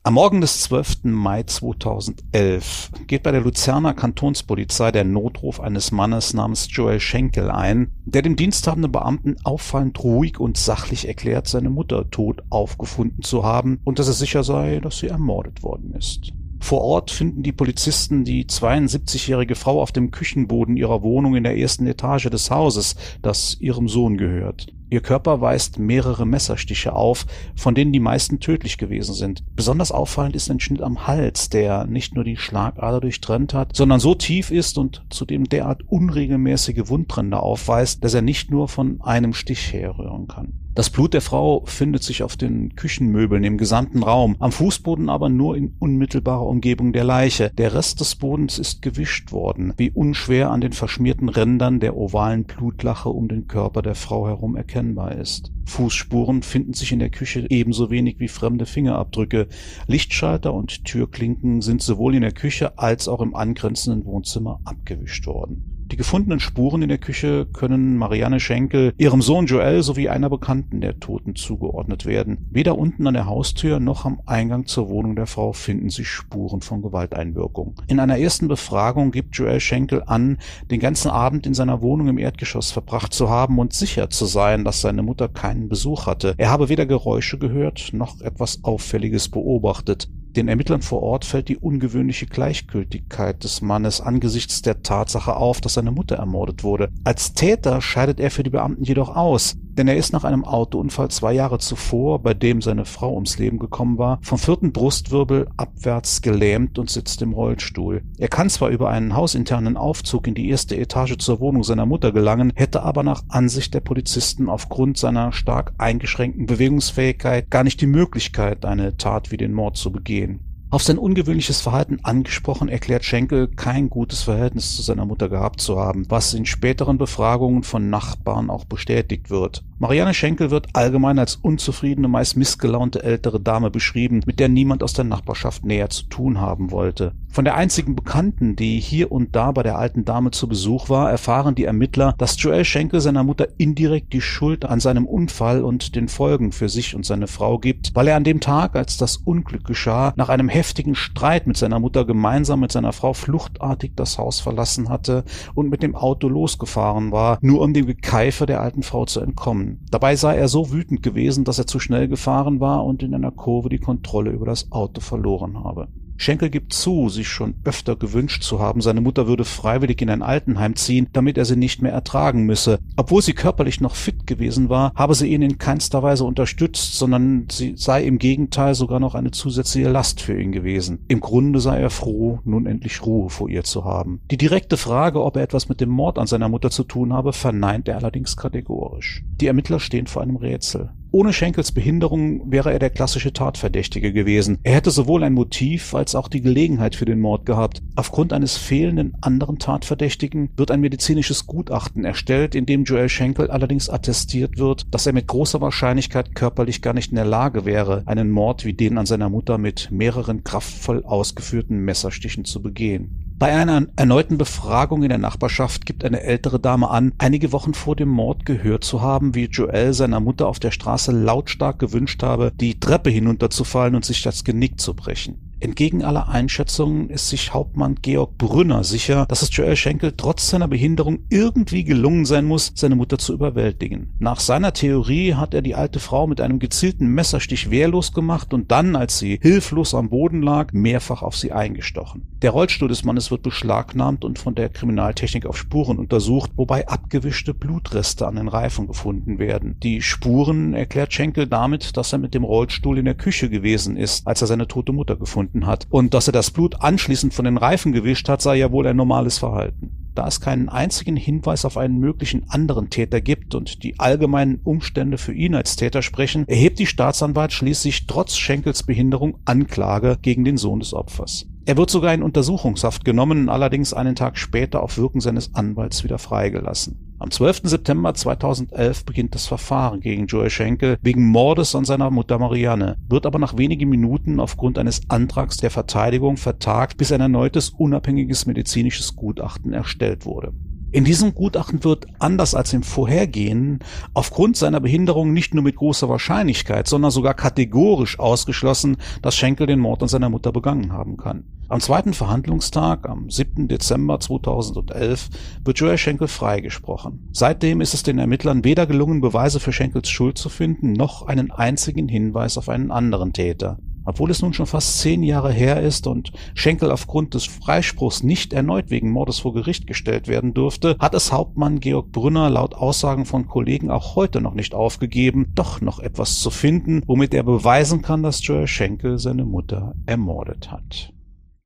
Am Morgen des 12. Mai 2011 geht bei der Luzerner Kantonspolizei der Notruf eines Mannes namens Joel Schenkel ein, der dem diensthabenden Beamten auffallend ruhig und sachlich erklärt, seine Mutter tot aufgefunden zu haben und dass es sicher sei, dass sie ermordet worden ist. Vor Ort finden die Polizisten die 72-jährige Frau auf dem Küchenboden ihrer Wohnung in der ersten Etage des Hauses, das ihrem Sohn gehört. Ihr Körper weist mehrere Messerstiche auf, von denen die meisten tödlich gewesen sind. Besonders auffallend ist ein Schnitt am Hals, der nicht nur die Schlagader durchtrennt hat, sondern so tief ist und zudem derart unregelmäßige Wundränder aufweist, dass er nicht nur von einem Stich herrühren kann. Das Blut der Frau findet sich auf den Küchenmöbeln im gesamten Raum, am Fußboden aber nur in unmittelbarer Umgebung der Leiche. Der Rest des Bodens ist gewischt worden, wie unschwer an den verschmierten Rändern der ovalen Blutlache um den Körper der Frau herum erkennbar ist. Fußspuren finden sich in der Küche ebenso wenig wie fremde Fingerabdrücke. Lichtschalter und Türklinken sind sowohl in der Küche als auch im angrenzenden Wohnzimmer abgewischt worden. Die gefundenen Spuren in der Küche können Marianne Schenkel, ihrem Sohn Joel sowie einer Bekannten der Toten zugeordnet werden. Weder unten an der Haustür noch am Eingang zur Wohnung der Frau finden sich Spuren von Gewalteinwirkung. In einer ersten Befragung gibt Joel Schenkel an, den ganzen Abend in seiner Wohnung im Erdgeschoss verbracht zu haben und sicher zu sein, dass seine Mutter keinen Besuch hatte. Er habe weder Geräusche gehört noch etwas Auffälliges beobachtet. Den Ermittlern vor Ort fällt die ungewöhnliche Gleichgültigkeit des Mannes angesichts der Tatsache auf, dass seine Mutter ermordet wurde. Als Täter scheidet er für die Beamten jedoch aus denn er ist nach einem Autounfall zwei Jahre zuvor, bei dem seine Frau ums Leben gekommen war, vom vierten Brustwirbel abwärts gelähmt und sitzt im Rollstuhl. Er kann zwar über einen hausinternen Aufzug in die erste Etage zur Wohnung seiner Mutter gelangen, hätte aber nach Ansicht der Polizisten aufgrund seiner stark eingeschränkten Bewegungsfähigkeit gar nicht die Möglichkeit, eine Tat wie den Mord zu begehen. Auf sein ungewöhnliches Verhalten angesprochen, erklärt Schenkel, kein gutes Verhältnis zu seiner Mutter gehabt zu haben, was in späteren Befragungen von Nachbarn auch bestätigt wird. Marianne Schenkel wird allgemein als unzufriedene, meist missgelaunte ältere Dame beschrieben, mit der niemand aus der Nachbarschaft näher zu tun haben wollte. Von der einzigen Bekannten, die hier und da bei der alten Dame zu Besuch war, erfahren die Ermittler, dass Joel Schenkel seiner Mutter indirekt die Schuld an seinem Unfall und den Folgen für sich und seine Frau gibt, weil er an dem Tag, als das Unglück geschah, nach einem heftigen Streit mit seiner Mutter gemeinsam mit seiner Frau fluchtartig das Haus verlassen hatte und mit dem Auto losgefahren war, nur um dem Gekeifer der alten Frau zu entkommen. Dabei sei er so wütend gewesen, dass er zu schnell gefahren war und in einer Kurve die Kontrolle über das Auto verloren habe. Schenkel gibt zu, sich schon öfter gewünscht zu haben, seine Mutter würde freiwillig in ein Altenheim ziehen, damit er sie nicht mehr ertragen müsse. Obwohl sie körperlich noch fit gewesen war, habe sie ihn in keinster Weise unterstützt, sondern sie sei im Gegenteil sogar noch eine zusätzliche Last für ihn gewesen. Im Grunde sei er froh, nun endlich Ruhe vor ihr zu haben. Die direkte Frage, ob er etwas mit dem Mord an seiner Mutter zu tun habe, verneint er allerdings kategorisch. Die Ermittler stehen vor einem Rätsel. Ohne Schenkels Behinderung wäre er der klassische Tatverdächtige gewesen. Er hätte sowohl ein Motiv als auch die Gelegenheit für den Mord gehabt. Aufgrund eines fehlenden anderen Tatverdächtigen wird ein medizinisches Gutachten erstellt, in dem Joel Schenkel allerdings attestiert wird, dass er mit großer Wahrscheinlichkeit körperlich gar nicht in der Lage wäre, einen Mord wie den an seiner Mutter mit mehreren kraftvoll ausgeführten Messerstichen zu begehen. Bei einer erneuten Befragung in der Nachbarschaft gibt eine ältere Dame an, einige Wochen vor dem Mord gehört zu haben, wie Joel seiner Mutter auf der Straße lautstark gewünscht habe, die Treppe hinunterzufallen und sich das Genick zu brechen. Entgegen aller Einschätzungen ist sich Hauptmann Georg Brünner sicher, dass es Joel Schenkel trotz seiner Behinderung irgendwie gelungen sein muss, seine Mutter zu überwältigen. Nach seiner Theorie hat er die alte Frau mit einem gezielten Messerstich wehrlos gemacht und dann, als sie hilflos am Boden lag, mehrfach auf sie eingestochen. Der Rollstuhl des Mannes wird beschlagnahmt und von der Kriminaltechnik auf Spuren untersucht, wobei abgewischte Blutreste an den Reifen gefunden werden. Die Spuren erklärt Schenkel damit, dass er mit dem Rollstuhl in der Küche gewesen ist, als er seine tote Mutter gefunden gefunden hat. Und dass er das Blut anschließend von den Reifen gewischt hat, sei ja wohl ein normales Verhalten. Da es keinen einzigen Hinweis auf einen möglichen anderen Täter gibt und die allgemeinen Umstände für ihn als Täter sprechen, erhebt die Staatsanwalt schließlich trotz Schenkels Behinderung Anklage gegen den Sohn des Opfers. Er wird sogar in Untersuchungshaft genommen, allerdings einen Tag später auf Wirken seines Anwalts wieder freigelassen. Am 12. September 2011 beginnt das Verfahren gegen Joel Schenkel wegen Mordes an seiner Mutter Marianne, wird aber nach wenigen Minuten aufgrund eines Antrags der Verteidigung vertagt, bis ein erneutes unabhängiges medizinisches Gutachten erstellt wurde In diesem Gutachten wird, anders als im vorhergehenden, aufgrund seiner Behinderung nicht nur mit großer Wahrscheinlichkeit, sondern sogar kategorisch ausgeschlossen, dass Schenkel den Mord an seiner Mutter begangen haben kann. Am zweiten Verhandlungstag, am 7. Dezember 2011, wird Joel Schenkel freigesprochen. Seitdem ist es den Ermittlern weder gelungen, Beweise für Schenkels Schuld zu finden, noch einen einzigen Hinweis auf einen anderen Täter. Obwohl es nun schon fast zehn Jahre her ist und Schenkel aufgrund des Freispruchs nicht erneut wegen Mordes vor Gericht gestellt werden durfte, hat es Hauptmann Georg Brünner laut Aussagen von Kollegen auch heute noch nicht aufgegeben, doch noch etwas zu finden, womit er beweisen kann, dass Joel Schenkel seine Mutter ermordet hat.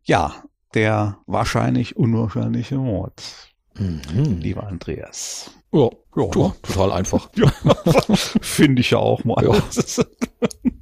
Ja, der wahrscheinlich unwahrscheinliche Mord. Mhm. Lieber Andreas. Ja, ja, ja total einfach. Ja, Finde ich ja auch mal. Ja.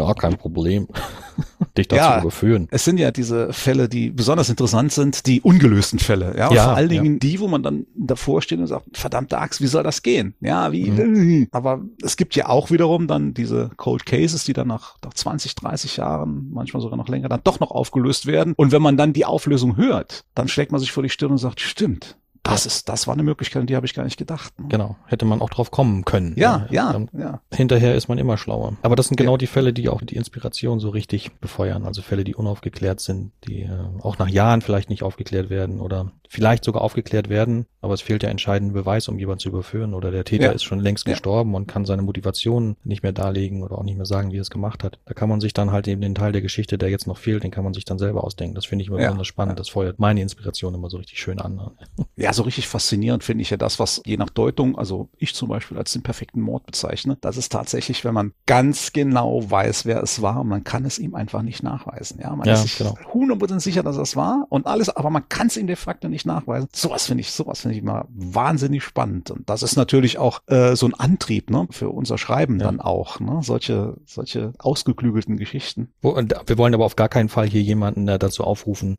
Ja, kein Problem. Dich dazu ja, überführen. Es sind ja diese Fälle, die besonders interessant sind, die ungelösten Fälle. Ja, ja vor allen Dingen ja. die, wo man dann davor steht und sagt, verdammte Axt, wie soll das gehen? Ja, wie? Mhm. Aber es gibt ja auch wiederum dann diese Cold Cases, die dann nach, nach 20, 30 Jahren, manchmal sogar noch länger, dann doch noch aufgelöst werden. Und wenn man dann die Auflösung hört, dann schlägt man sich vor die Stirn und sagt, stimmt, das ist, das war eine Möglichkeit, an die habe ich gar nicht gedacht. Ne? Genau, hätte man auch drauf kommen können. Ja, ja, ja. ja. Hinterher ist man immer schlauer. Aber das sind genau ja. die Fälle, die auch die Inspiration so richtig befeuern. Also Fälle, die unaufgeklärt sind, die äh, auch nach Jahren vielleicht nicht aufgeklärt werden oder vielleicht sogar aufgeklärt werden, aber es fehlt der entscheidende Beweis, um jemanden zu überführen oder der Täter ja. ist schon längst ja. gestorben und kann seine Motivation nicht mehr darlegen oder auch nicht mehr sagen, wie er es gemacht hat. Da kann man sich dann halt eben den Teil der Geschichte, der jetzt noch fehlt, den kann man sich dann selber ausdenken. Das finde ich immer ja. besonders spannend. Das feuert meine Inspiration immer so richtig schön an. Ja, so richtig faszinierend finde ich ja das, was je nach Deutung, also ich zum Beispiel als den perfekten Mord bezeichne, das ist tatsächlich, wenn man ganz genau weiß, wer es war, man kann es ihm einfach nicht nachweisen. Ja, man ist sich genau. 100% sicher, dass es war und alles, aber man kann es ihm de facto nicht nicht nachweisen. Sowas finde ich, sowas finde ich mal wahnsinnig spannend. Und das ist natürlich auch äh, so ein Antrieb ne, für unser Schreiben ja. dann auch. Ne? Solche, solche ausgeklügelten Geschichten. Wo, wir wollen aber auf gar keinen Fall hier jemanden äh, dazu aufrufen,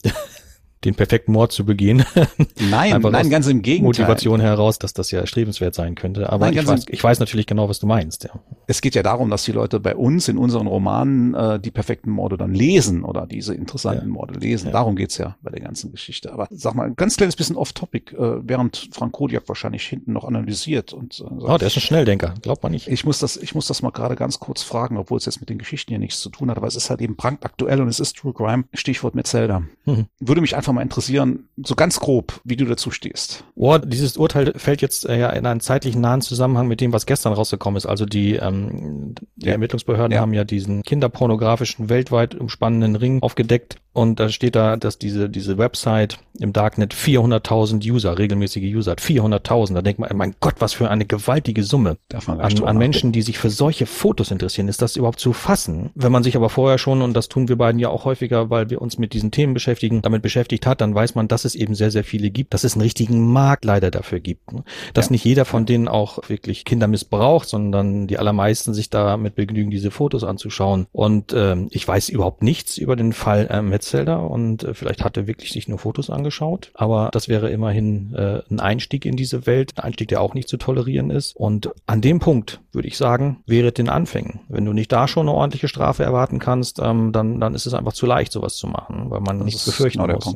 den perfekten Mord zu begehen. Nein, nein, ganz im Gegenteil. Motivation heraus, dass das ja erstrebenswert sein könnte. Aber nein, ich, weiß, ich weiß natürlich genau, was du meinst. Ja. Es geht ja darum, dass die Leute bei uns in unseren Romanen äh, die perfekten Morde dann lesen oder diese interessanten ja. Morde lesen. Ja. Darum geht's ja bei der ganzen Geschichte. Aber sag mal, ein ganz kleines bisschen off-topic, äh, während Frank Kodiak wahrscheinlich hinten noch analysiert. Und, äh, sagt, oh, der ist ein Schnelldenker, glaubt man nicht. Ich muss das, ich muss das mal gerade ganz kurz fragen, obwohl es jetzt mit den Geschichten hier nichts zu tun hat. Aber es ist halt eben brandaktuell und es ist True Crime. Stichwort Metzelda. Mhm. Würde mich einfach mal interessieren, so ganz grob, wie du dazu stehst. Oh, dieses Urteil fällt jetzt äh, ja in einen zeitlichen nahen Zusammenhang mit dem, was gestern rausgekommen ist. Also die, ähm, die ja. Ermittlungsbehörden ja. haben ja diesen kinderpornografischen, weltweit umspannenden Ring aufgedeckt und da steht da, dass diese, diese Website im Darknet 400.000 User, regelmäßige User hat. 400.000. Da denkt man, mein Gott, was für eine gewaltige Summe an, an Menschen, die sich für solche Fotos interessieren. Ist das überhaupt zu fassen? Wenn man sich aber vorher schon, und das tun wir beiden ja auch häufiger, weil wir uns mit diesen Themen beschäftigen, damit beschäftigt hat, dann weiß man, dass es eben sehr, sehr viele gibt, dass es einen richtigen Markt leider dafür gibt. Ne? Dass ja. nicht jeder von denen auch wirklich Kinder missbraucht, sondern die allermeisten sich da mit Begnügen diese Fotos anzuschauen. Und ähm, ich weiß überhaupt nichts über den Fall ähm, Metzelder und äh, vielleicht hat er wirklich sich nur Fotos angeschaut, aber das wäre immerhin äh, ein Einstieg in diese Welt, ein Einstieg, der auch nicht zu tolerieren ist. Und an dem Punkt würde ich sagen, wäre den Anfängen. Wenn du nicht da schon eine ordentliche Strafe erwarten kannst, ähm, dann, dann ist es einfach zu leicht, sowas zu machen, weil man das nichts befürchten muss.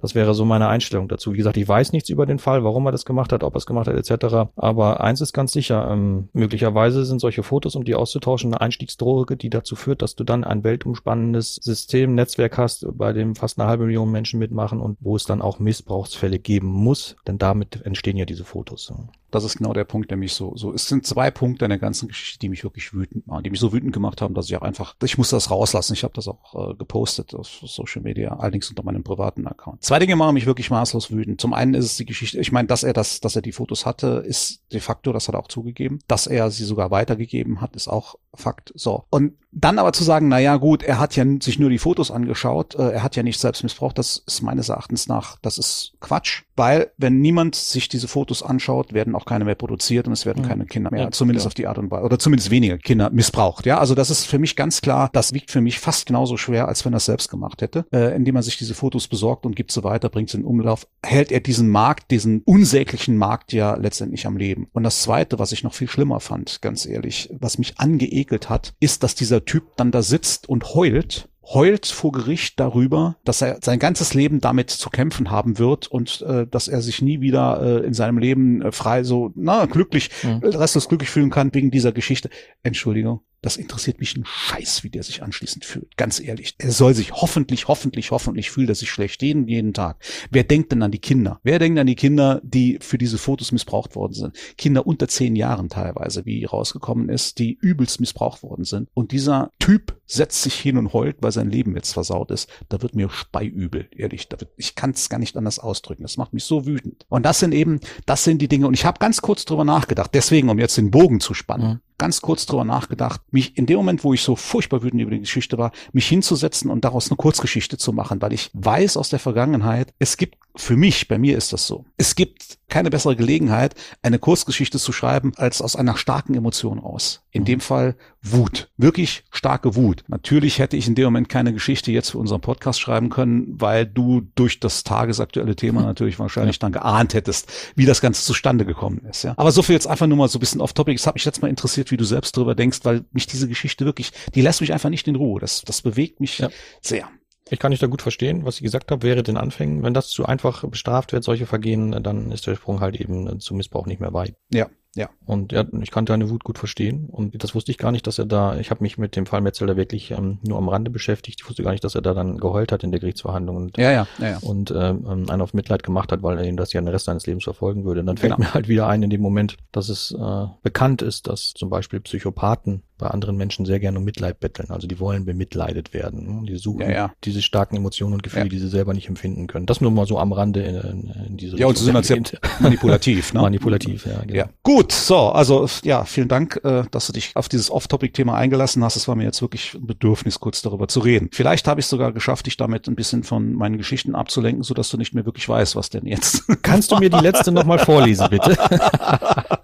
Das wäre so meine Einstellung dazu. Wie gesagt, ich weiß nichts über den Fall, warum er das gemacht hat, ob er es gemacht hat, etc. Aber eins ist ganz sicher, ähm, möglicherweise sind solche Fotos, um die auszutauschen, eine Einstiegsdroge, die dazu führt, dass du dann ein weltumspannendes System, Netzwerk hast, bei dem fast eine halbe Million Menschen mitmachen und wo es dann auch Missbrauchsfälle geben muss, denn damit entstehen ja diese Fotos. Das ist genau der Punkt, der mich so, so, es sind zwei Punkte in der ganzen Geschichte, die mich wirklich wütend machen, die mich so wütend gemacht haben, dass ich auch einfach, ich muss das rauslassen. Ich habe das auch äh, gepostet auf Social Media, allerdings unter meinem privaten Account. Zwei Dinge machen mich wirklich maßlos wütend. Zum einen ist es die Geschichte, ich meine, dass er das, dass er die Fotos hatte, ist de facto, das hat er auch zugegeben. Dass er sie sogar weitergegeben hat, ist auch Fakt. So. Und dann aber zu sagen, na ja, gut, er hat ja sich nur die Fotos angeschaut, äh, er hat ja nicht selbst missbraucht, das ist meines Erachtens nach, das ist Quatsch, weil wenn niemand sich diese Fotos anschaut, werden auch keine mehr produziert und es werden mhm. keine Kinder mehr, ja, zumindest ja. auf die Art und Weise, oder zumindest weniger Kinder missbraucht. Ja, also das ist für mich ganz klar, das wiegt für mich fast genauso schwer, als wenn er es selbst gemacht hätte, äh, indem er sich diese Fotos besorgt und gibt sie weiter, bringt sie in Umlauf, hält er diesen Markt, diesen unsäglichen Markt ja letztendlich am Leben. Und das Zweite, was ich noch viel schlimmer fand, ganz ehrlich, was mich angeekelt hat, ist, dass dieser Typ dann da sitzt und heult heult vor Gericht darüber, dass er sein ganzes Leben damit zu kämpfen haben wird und äh, dass er sich nie wieder äh, in seinem Leben äh, frei so na glücklich Mhm. restlos glücklich fühlen kann wegen dieser Geschichte. Entschuldigung, das interessiert mich einen Scheiß, wie der sich anschließend fühlt. Ganz ehrlich, er soll sich hoffentlich, hoffentlich, hoffentlich fühlt er sich schlecht jeden jeden Tag. Wer denkt denn an die Kinder? Wer denkt an die Kinder, die für diese Fotos missbraucht worden sind? Kinder unter zehn Jahren teilweise, wie rausgekommen ist, die übelst missbraucht worden sind. Und dieser Typ setzt sich hin und heult, weil sein Leben jetzt versaut ist. Da wird mir speiübel, ehrlich. Da wird, ich kann es gar nicht anders ausdrücken. Das macht mich so wütend. Und das sind eben, das sind die Dinge. Und ich habe ganz kurz drüber nachgedacht. Deswegen, um jetzt den Bogen zu spannen. Mhm. Ganz kurz drüber nachgedacht, mich in dem Moment, wo ich so furchtbar wütend über die Geschichte war, mich hinzusetzen und daraus eine Kurzgeschichte zu machen, weil ich weiß aus der Vergangenheit, es gibt für mich, bei mir ist das so, es gibt keine bessere Gelegenheit, eine Kurzgeschichte zu schreiben, als aus einer starken Emotion raus. In dem Fall Wut. Wirklich starke Wut. Natürlich hätte ich in dem Moment keine Geschichte jetzt für unseren Podcast schreiben können, weil du durch das tagesaktuelle Thema natürlich wahrscheinlich dann geahnt hättest, wie das Ganze zustande gekommen ist. Ja. Aber so viel jetzt einfach nur mal so ein bisschen off-topic. Es hat mich jetzt mal interessiert, wie du selbst drüber denkst, weil mich diese Geschichte wirklich, die lässt mich einfach nicht in Ruhe. Das, das bewegt mich Ja. sehr. Ich kann dich da gut verstehen, was ich gesagt habe, wäre den Anfängen. Wenn das zu einfach bestraft wird, solche Vergehen, dann ist der Sprung halt eben zu Missbrauch nicht mehr weit. Ja, ja. Und ja, ich kann deine Wut gut verstehen. Und das wusste ich gar nicht, dass er da, ich habe mich mit dem Fall Metzelder wirklich ähm, nur am Rande beschäftigt. Ich wusste gar nicht, dass er da dann geheult hat in der Gerichtsverhandlung und, Ja, ja, ja, ja. und ähm, einen auf Mitleid gemacht hat, weil er ihm das ja den Rest seines Lebens verfolgen würde. Und dann fällt Genau. mir halt wieder ein in dem Moment, dass es äh, bekannt ist, dass zum Beispiel Psychopathen bei anderen Menschen sehr gerne um Mitleid betteln. Also die wollen bemitleidet werden. ne? Die suchen Ja, ja. diese starken Emotionen und Gefühle, Ja. die sie selber nicht empfinden können. Das nur mal so am Rande in, in, in diese Ja, und sie sind halt sehr manipulativ, ne? Manipulativ, ja, genau. Ja. Gut, so, also ja, vielen Dank, äh, dass du dich auf dieses Off-Topic-Thema eingelassen hast. Es war mir jetzt wirklich ein Bedürfnis, kurz darüber zu reden. Vielleicht habe ich sogar geschafft, dich damit ein bisschen von meinen Geschichten abzulenken, sodass du nicht mehr wirklich weißt, was denn jetzt. Kannst du mir die letzte nochmal vorlesen, bitte?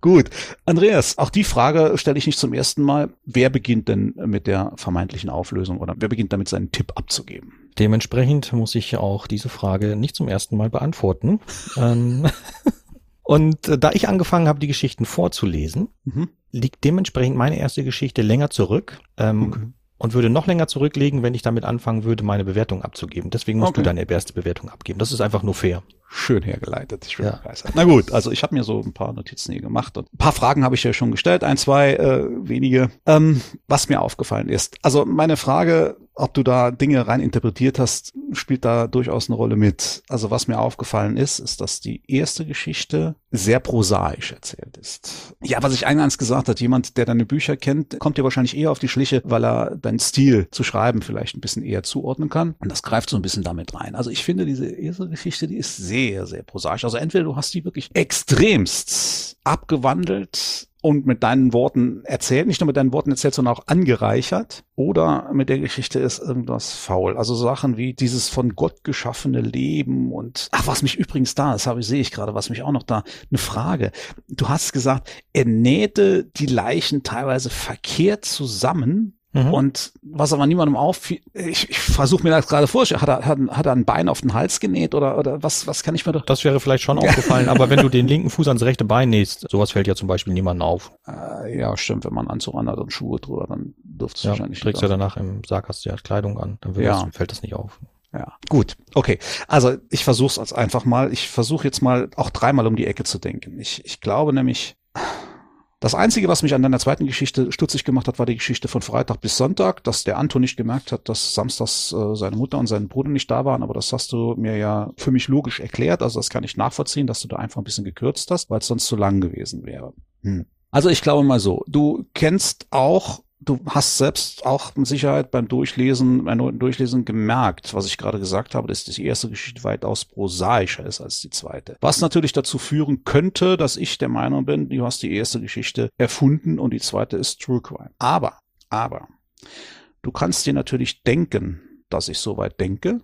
Gut, Andreas, auch die Frage stelle ich nicht zum ersten Mal. Wer beginnt denn mit der vermeintlichen Auflösung oder wer beginnt damit seinen Tipp abzugeben? Dementsprechend muss ich auch diese Frage nicht zum ersten Mal beantworten. ähm, und äh, da ich angefangen habe, die Geschichten vorzulesen, Mhm. liegt dementsprechend meine erste Geschichte länger zurück. Ähm, Okay. Und würde noch länger zurücklegen, wenn ich damit anfangen würde, meine Bewertung abzugeben. Deswegen musst Okay. du deine erste Bewertung abgeben. Das ist einfach nur fair. Schön hergeleitet. Ich bin Ja. begeistert. Na gut, also ich habe mir so ein paar Notizen hier gemacht und ein paar Fragen habe ich ja schon gestellt, ein, zwei äh, wenige. Ähm, was mir aufgefallen ist, also meine Frage, ob du da Dinge rein interpretiert hast, spielt da durchaus eine Rolle mit. Also was mir aufgefallen ist, ist, dass die erste Geschichte sehr prosaisch erzählt ist. Ja, was ich eingangs gesagt hat, jemand, der deine Bücher kennt, kommt dir wahrscheinlich eher auf die Schliche, weil er deinen Stil zu schreiben vielleicht ein bisschen eher zuordnen kann. Und das greift so ein bisschen damit rein. Also ich finde, diese erste Geschichte, die ist sehr, sehr prosaisch. Also entweder du hast die wirklich extremst abgewandelt und mit deinen Worten erzählt, nicht nur mit deinen Worten erzählt, sondern auch angereichert. Oder mit der Geschichte ist irgendwas faul. Also Sachen wie dieses von Gott geschaffene Leben und, ach, was mich übrigens da, das habe ich, sehe ich gerade, was mich auch noch da, eine Frage. Du hast gesagt, er nähte die Leichen teilweise verkehrt zusammen. Mhm. Und was aber niemandem auffiel, ich, ich versuche mir das gerade vorzustellen, hat er, hat, hat er ein Bein auf den Hals genäht oder, oder was, was kann ich mir da? Das wäre vielleicht schon aufgefallen, aber wenn du den linken Fuß ans rechte Bein nähst, sowas fällt ja zum Beispiel niemandem auf. Äh, ja, stimmt, wenn man Anzug anhat und Schuhe drüber, dann dürfte es Ja, wahrscheinlich trägst ja danach im Sarg hast du ja Kleidung an, dann Ja. das, fällt das nicht auf. Ja, gut, okay. Also ich versuche es einfach mal. Ich versuche jetzt mal auch dreimal um die Ecke zu denken. Ich, ich glaube nämlich, das Einzige, was mich an deiner zweiten Geschichte stutzig gemacht hat, war die Geschichte von Freitag bis Sonntag, dass der Anton nicht gemerkt hat, dass samstags äh, seine Mutter und sein Bruder nicht da waren. Aber das hast du mir ja für mich logisch erklärt. Also das kann ich nachvollziehen, dass du da einfach ein bisschen gekürzt hast, weil es sonst zu lang gewesen wäre. Hm. Also ich glaube mal so, du kennst auch du hast selbst auch mit Sicherheit beim Durchlesen, beim Durchlesen gemerkt, was ich gerade gesagt habe, dass die erste Geschichte weitaus prosaischer ist als die zweite. Was natürlich dazu führen könnte, dass ich der Meinung bin, du hast die erste Geschichte erfunden und die zweite ist True Crime. Aber, aber, du kannst dir natürlich denken, dass ich so weit denke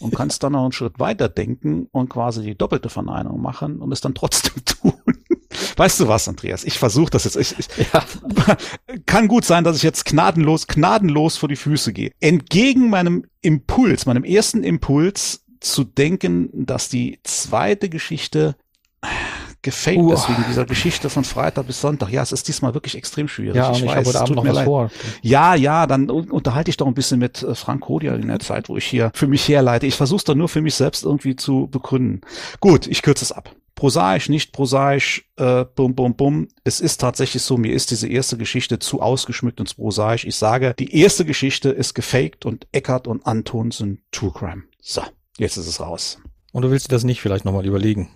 und kannst dann noch einen Schritt weiter denken und quasi die doppelte Verneinung machen und es dann trotzdem tun. Weißt du was, Andreas? Ich versuche das jetzt. Ich, ich, Ja. kann gut sein, dass ich jetzt gnadenlos, gnadenlos vor die Füße gehe. Entgegen meinem Impuls, meinem ersten Impuls zu denken, dass die zweite Geschichte gefaked Uah. ist wegen dieser Geschichte von Freitag bis Sonntag. Ja, es ist diesmal wirklich extrem schwierig. Ja, ich, habe weiß, es tut noch mir leid. vor. Ja, ja, dann un- unterhalte ich doch ein bisschen mit äh, Frank Kodia in der Zeit, wo ich hier für mich herleite. Ich versuche es doch nur für mich selbst irgendwie zu begründen. Gut, ich kürze es ab. Prosaisch, nicht prosaisch, äh, bum, bum, bum. Es ist tatsächlich so, mir ist diese erste Geschichte zu ausgeschmückt und zu prosaisch. Ich sage, die erste Geschichte ist gefaked und Eckart und Anton sind True Crime. So, jetzt ist es raus. Und du willst dir das nicht vielleicht nochmal überlegen?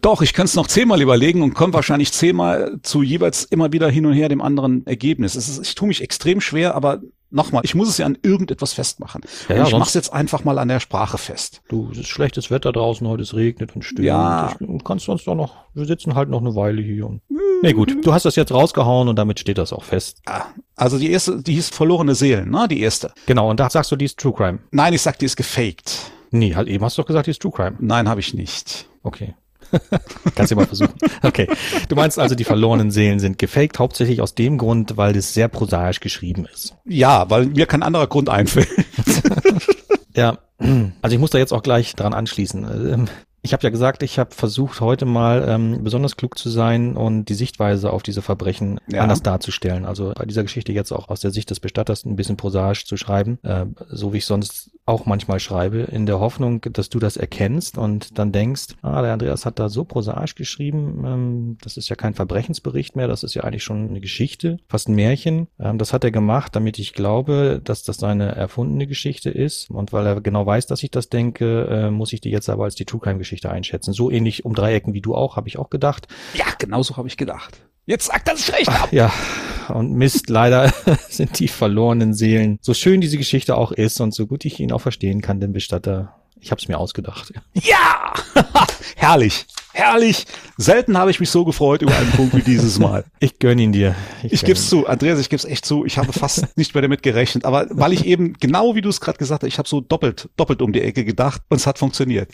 Doch, ich kann es noch zehnmal überlegen und komme wahrscheinlich zehnmal zu jeweils immer wieder hin und her dem anderen Ergebnis. Ist, ich tue mich extrem schwer, aber nochmal, ich muss es ja an irgendetwas festmachen. Ja, und ja, ich es jetzt einfach mal an der Sprache fest. Du, es ist schlechtes Wetter draußen, heute es regnet und stürmt. Ja. Du kannst sonst doch noch, wir sitzen halt noch eine Weile hier. Und, nee, gut, du hast das jetzt rausgehauen und damit steht das auch fest. Ah, Also die erste, die hieß Verlorene Seelen, ne? Die erste. Genau, und da sagst du, die ist True Crime. Nein, ich sag, die ist gefaked. Nee, halt eben hast du doch gesagt, die ist True Crime. Nein, habe ich nicht. Okay. Kannst du mal versuchen. Okay. Du meinst also, die verlorenen Seelen sind gefaked, hauptsächlich aus dem Grund, weil es sehr prosaisch geschrieben ist. Ja, weil mir kein anderer Grund einfällt. Ja, also ich muss da jetzt auch gleich dran anschließen. Ähm, Ich habe ja gesagt, ich habe versucht, heute mal ähm, besonders klug zu sein und die Sichtweise auf diese Verbrechen Ja. anders darzustellen. Also bei dieser Geschichte jetzt auch aus der Sicht des Bestatters ein bisschen prosaisch zu schreiben, äh, so wie ich sonst auch manchmal schreibe, in der Hoffnung, dass du das erkennst und dann denkst, ah, der Andreas hat da so prosaisch geschrieben, ähm, das ist ja kein Verbrechensbericht mehr, das ist ja eigentlich schon eine Geschichte, fast ein Märchen. Ähm, das hat er gemacht, damit ich glaube, dass das seine erfundene Geschichte ist und weil er genau weiß, dass ich das denke, äh, muss ich die jetzt aber als die True Crime Geschichte einschätzen. So ähnlich um Dreiecken wie du auch, habe ich auch gedacht. Ja, genau so habe ich gedacht. Jetzt sagt das recht ab. Ja, und Mist, leider sind die verlorenen Seelen, so schön diese Geschichte auch ist und so gut ich ihn auch verstehen kann, den Bestatter, ich habe es mir ausgedacht. Ja! herrlich, herrlich. Selten habe ich mich so gefreut über einen Punkt wie dieses Mal. Ich gönn ihn dir. Ich gebe ihn. zu, Andreas, ich gebe es echt zu. Ich habe fast nicht mehr damit gerechnet, aber weil ich eben genau wie du es gerade gesagt hast, ich habe so doppelt, doppelt um die Ecke gedacht und es hat funktioniert.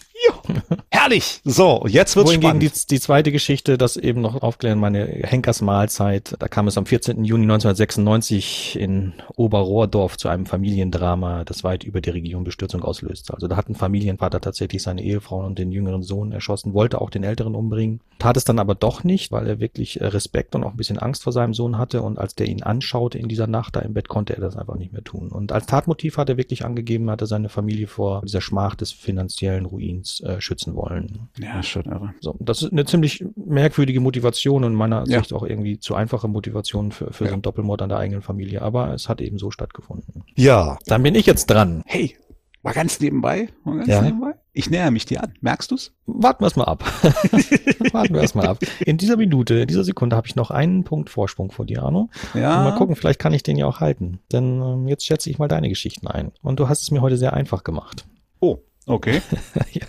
Herrlich. So, jetzt wird's Wohingegen spannend. die, die zweite Geschichte, das eben noch aufklären, meine Henkers Mahlzeit, da kam es am 14. Juni 1996 in Oberrohrdorf zu einem Familiendrama, das weit über die Region Bestürzung auslöste. Also da hat ein Familienvater tatsächlich seine Ehefrau und den jüngeren Sohn erschossen, wollte auch den älteren umbringen, tat es dann aber doch nicht, weil er wirklich äh, Respekt und auch ein bisschen Angst vor seinem Sohn hatte und als der ihn anschaute in dieser Nacht da im Bett, konnte er das einfach nicht mehr tun. Und als Tatmotiv hat er wirklich angegeben, hat er seine Familie vor dieser Schmach des finanziellen Ruins äh, schützen wollen. Ja, schon irre. So, das ist eine ziemlich merkwürdige Motivation und meiner Ja. Sicht auch irgendwie zu einfache Motivation für, für Ja. so einen Doppelmord an der eigenen Familie. Aber es hat eben so stattgefunden. Ja. Dann bin ich jetzt dran. Hey, mal ganz nebenbei, mal ganz Ja. nebenbei. Ich näher mich dir an. Merkst du's? Warten wir es mal ab. Warten wir es mal ab. In dieser Minute, in dieser Sekunde habe ich noch einen Punkt Vorsprung vor dir, Arno. Ja. Und mal gucken, vielleicht kann ich den ja auch halten. Denn ähm, jetzt schätze ich mal deine Geschichten ein. Und du hast es mir heute sehr einfach gemacht. Oh, okay. ja.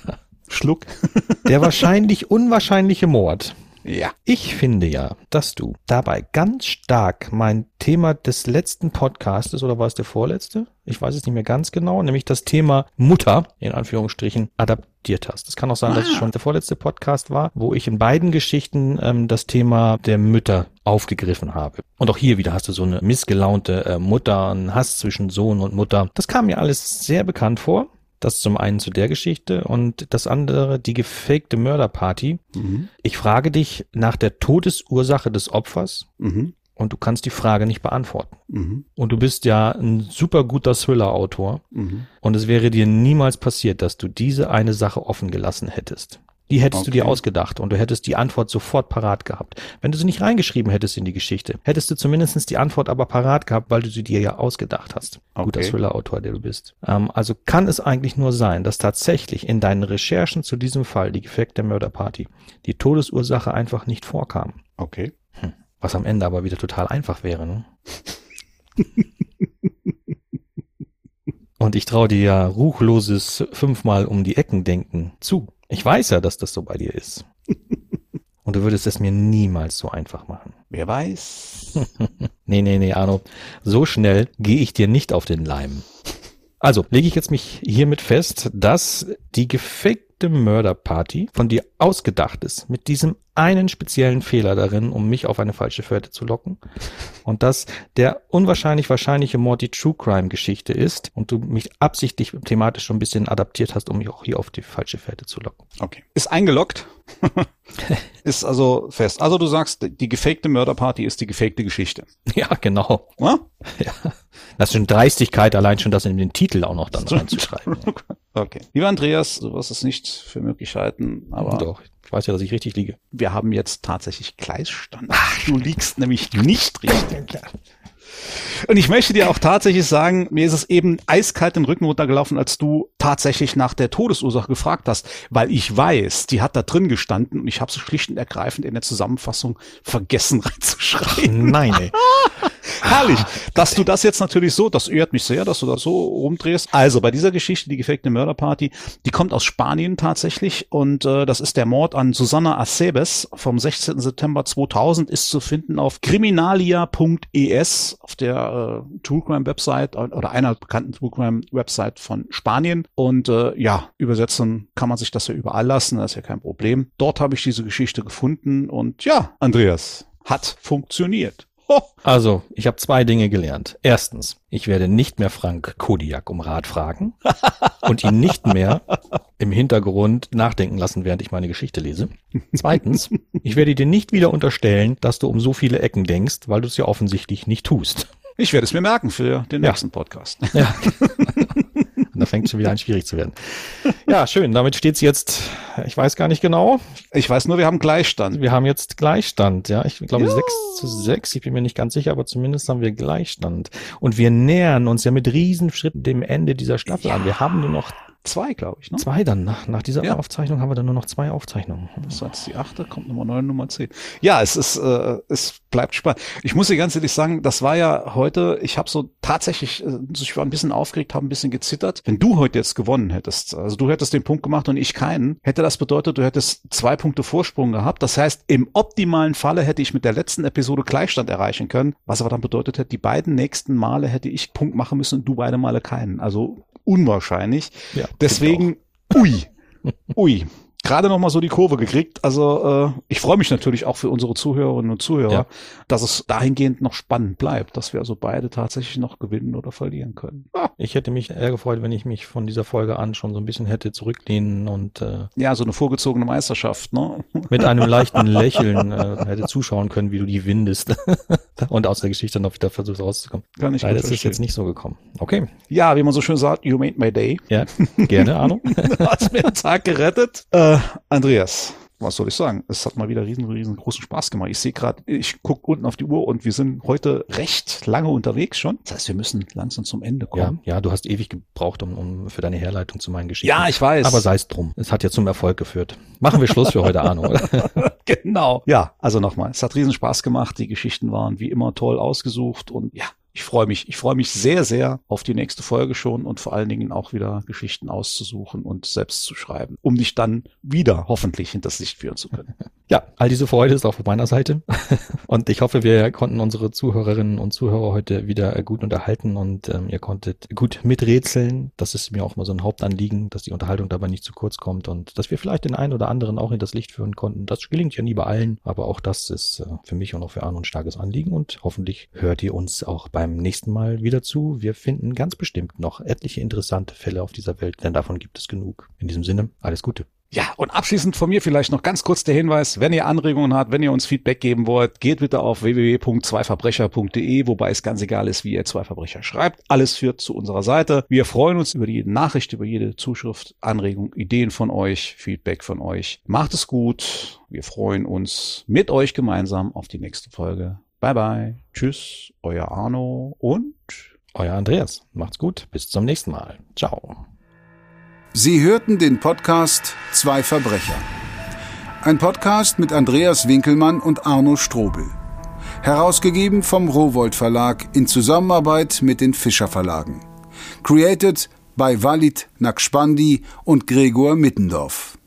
Schluck. Der wahrscheinlich unwahrscheinliche Mord Ja. Ich finde ja, dass du dabei ganz stark mein Thema des letzten Podcastes oder war es der vorletzte? Ich weiß es nicht mehr ganz genau, nämlich das Thema Mutter in Anführungsstrichen adaptiert hast. Es kann auch sein, dass es Ah. schon der vorletzte Podcast war, wo ich in beiden Geschichten ähm, das Thema der Mütter aufgegriffen habe. Und auch hier wieder hast du so eine missgelaunte äh, Mutter, einen Hass zwischen Sohn und Mutter. Das kam mir alles sehr bekannt vor. Das zum einen zu der Geschichte und das andere die gefakte Mörderparty. Mhm. Ich frage dich nach der Todesursache des Opfers Mhm. und du kannst die Frage nicht beantworten. Mhm. Und du bist ja ein super guter Thriller-Autor Mhm. und es wäre dir niemals passiert, dass du diese eine Sache offen gelassen hättest. Die hättest du dir Okay. ausgedacht und du hättest die Antwort sofort parat gehabt. Wenn du sie nicht reingeschrieben hättest in die Geschichte, hättest du zumindestens die Antwort aber parat gehabt, weil du sie dir ja ausgedacht hast. Guter Okay. Thriller-Autor, der du bist. Ähm, also kann es eigentlich nur sein, dass tatsächlich in deinen Recherchen zu diesem Fall, die gefakte Mörderparty, die Todesursache einfach nicht vorkam. Okay. Was am Ende aber wieder total einfach wäre. Ne? Und ich traue dir ja ruchloses fünfmal um die Ecken denken zu. Ich weiß ja, dass das so bei dir ist. Und du würdest es mir niemals so einfach machen. Wer weiß. Nee, nee, nee, Arno. So schnell gehe ich dir nicht auf den Leim. Also, lege ich jetzt mich hiermit fest, dass die gefakte Mörderparty von dir ausgedacht ist, mit diesem einen speziellen Fehler darin, um mich auf eine falsche Fährte zu locken. Und dass der unwahrscheinlich wahrscheinliche Mord die True Crime Geschichte ist und du mich absichtlich thematisch schon ein bisschen adaptiert hast, um mich auch hier auf die falsche Fährte zu locken. Okay. Ist eingeloggt. ist also fest. Also du sagst, die gefakte Mörderparty ist die gefakte Geschichte. Ja, genau. Ja? Ja. Das ist schon Dreistigkeit, allein schon das in den Titel auch noch dann reinzuschreiben. Okay. Lieber Andreas, du wirst es nicht für möglich halten, aber Doch, ich weiß ja, dass ich richtig liege. wir haben jetzt tatsächlich Gleisstand. du liegst nämlich nicht richtig. Und ich möchte dir auch tatsächlich sagen, mir ist es eben eiskalt den Rücken runtergelaufen, als du tatsächlich nach der Todesursache gefragt hast, weil ich weiß, die hat da drin gestanden und ich habe sie schlicht und ergreifend in der Zusammenfassung vergessen reinzuschreiben. Nein, ey. Herrlich, dass du das jetzt natürlich so, das ehrt mich sehr, dass du das so rumdrehst. Also bei dieser Geschichte, die gefakte Mörderparty, die kommt aus Spanien tatsächlich und äh, das ist der Mord an Susana Acebes vom 16. September 2000, ist zu finden auf criminalia.es, auf der äh, True Crime Website oder einer bekannten True Crime Website von Spanien und äh, ja, übersetzen kann man sich das ja überall lassen, das ist ja kein Problem. Dort habe ich diese Geschichte gefunden und ja, Andreas, hat funktioniert. Also, ich habe zwei Dinge gelernt. Erstens, ich werde nicht mehr Frank Kodiak um Rat fragen und ihn nicht mehr im Hintergrund nachdenken lassen, während ich meine Geschichte lese. Zweitens, ich werde dir nicht wieder unterstellen, dass du um so viele Ecken denkst, weil du es ja offensichtlich nicht tust. Ich werde es mir merken für den Ja. nächsten Podcast. Ja. da fängt es schon wieder an, schwierig zu werden. Ja, schön. Damit steht's jetzt, ich weiß gar nicht genau. Ich weiß nur, wir haben Gleichstand. Wir haben jetzt Gleichstand, ja. Ich glaube sechs zu sechs. Ich bin mir nicht ganz sicher, aber zumindest haben wir Gleichstand. Und wir nähern uns ja mit Riesenschritten dem Ende dieser Staffel an. Wir haben nur noch Zwei, glaube ich, ne? zwei dann. Nach, nach dieser Ja. Aufzeichnung haben wir dann nur noch zwei Aufzeichnungen. Das war jetzt die achte, kommt Nummer neun, Nummer zehn. Ja, es ist, äh, es bleibt spannend. Ich muss dir ganz ehrlich sagen, das war ja heute, ich habe so tatsächlich, äh, ich war ein bisschen aufgeregt, habe ein bisschen gezittert. Wenn du heute jetzt gewonnen hättest, also du hättest den Punkt gemacht und ich keinen, hätte das bedeutet, du hättest zwei Punkte Vorsprung gehabt. Das heißt, im optimalen Falle hätte ich mit der letzten Episode Gleichstand erreichen können, was aber dann bedeutet hätte, die beiden nächsten Male hätte ich Punkt machen müssen und du beide Male keinen. Also unwahrscheinlich. Ja, Deswegen, ui, ui. Gerade noch mal so die Kurve gekriegt. Also äh, ich freue mich natürlich auch für unsere Zuhörerinnen und Zuhörer, Ja. dass es dahingehend noch spannend bleibt, dass wir also beide tatsächlich noch gewinnen oder verlieren können. Ah, Ich hätte mich eher gefreut, wenn ich mich von dieser Folge an schon so ein bisschen hätte zurücklehnen und äh, ja, so eine vorgezogene Meisterschaft, ne? mit einem leichten Lächeln äh, hätte zuschauen können, wie du die windest und aus der Geschichte noch wieder versuchst rauszukommen. Kann ich Leider ist es jetzt nicht so gekommen. Okay, Ja, wie man so schön sagt, you made my day. ja, gerne, Arno. Hast mir den Tag gerettet. Äh, Andreas, was soll ich sagen? Es hat mal wieder riesen, riesengroßen Spaß gemacht. Ich sehe gerade, ich guck unten auf die Uhr und wir sind heute recht lange unterwegs schon. Das heißt, wir müssen langsam zum Ende Ja, kommen. ja, du hast ewig gebraucht, um, um für deine Herleitung zu meinen Geschichten. Ja, ich weiß. Aber sei es drum. Es hat ja zum Erfolg geführt. Machen wir Schluss für heute, Arno, genau. Ja, also nochmal, es hat riesen Spaß gemacht. Die Geschichten waren wie immer toll ausgesucht und ja, ich freue mich. Ich freue mich sehr, sehr auf die nächste Folge schon und vor allen Dingen auch wieder Geschichten auszusuchen und selbst zu schreiben, um dich dann wieder hoffentlich hinters Licht führen zu können. Ja, all diese Freude ist auch von meiner Seite. Und ich hoffe, wir konnten unsere Zuhörerinnen und Zuhörer heute wieder gut unterhalten und ähm, ihr konntet gut miträtseln. Das ist mir auch mal so ein Hauptanliegen, dass die Unterhaltung dabei nicht zu kurz kommt und dass wir vielleicht den einen oder anderen auch in das Licht führen konnten. Das gelingt ja nie bei allen, aber auch das ist äh, für mich und auch für Arno ein starkes Anliegen und hoffentlich hört ihr uns auch beim nächsten Mal wieder zu. Wir finden ganz bestimmt noch etliche interessante Fälle auf dieser Welt, denn davon gibt es genug. In diesem Sinne, alles Gute. Ja, und abschließend von mir vielleicht noch ganz kurz der Hinweis, wenn ihr Anregungen habt, wenn ihr uns Feedback geben wollt, geht bitte auf www.zweiverbrecher.de, wobei es ganz egal ist, wie ihr zwei Verbrecher schreibt. Alles führt zu unserer Seite. Wir freuen uns über jede Nachricht, über jede Zuschrift, Anregung, Ideen von euch, Feedback von euch. Macht es gut. Wir freuen uns mit euch gemeinsam auf die nächste Folge. Bye bye. Tschüss, euer Arno und Euer Andreas. Macht's gut. Bis zum nächsten Mal. Ciao. Sie hörten den Podcast Zwei Verbrecher. Ein Podcast mit Andreas Winkelmann und Arno Strobel. Herausgegeben vom Rowold Verlag in Zusammenarbeit mit den Fischer Verlagen. Created by Walid Nakspandi und Gregor Mittendorf.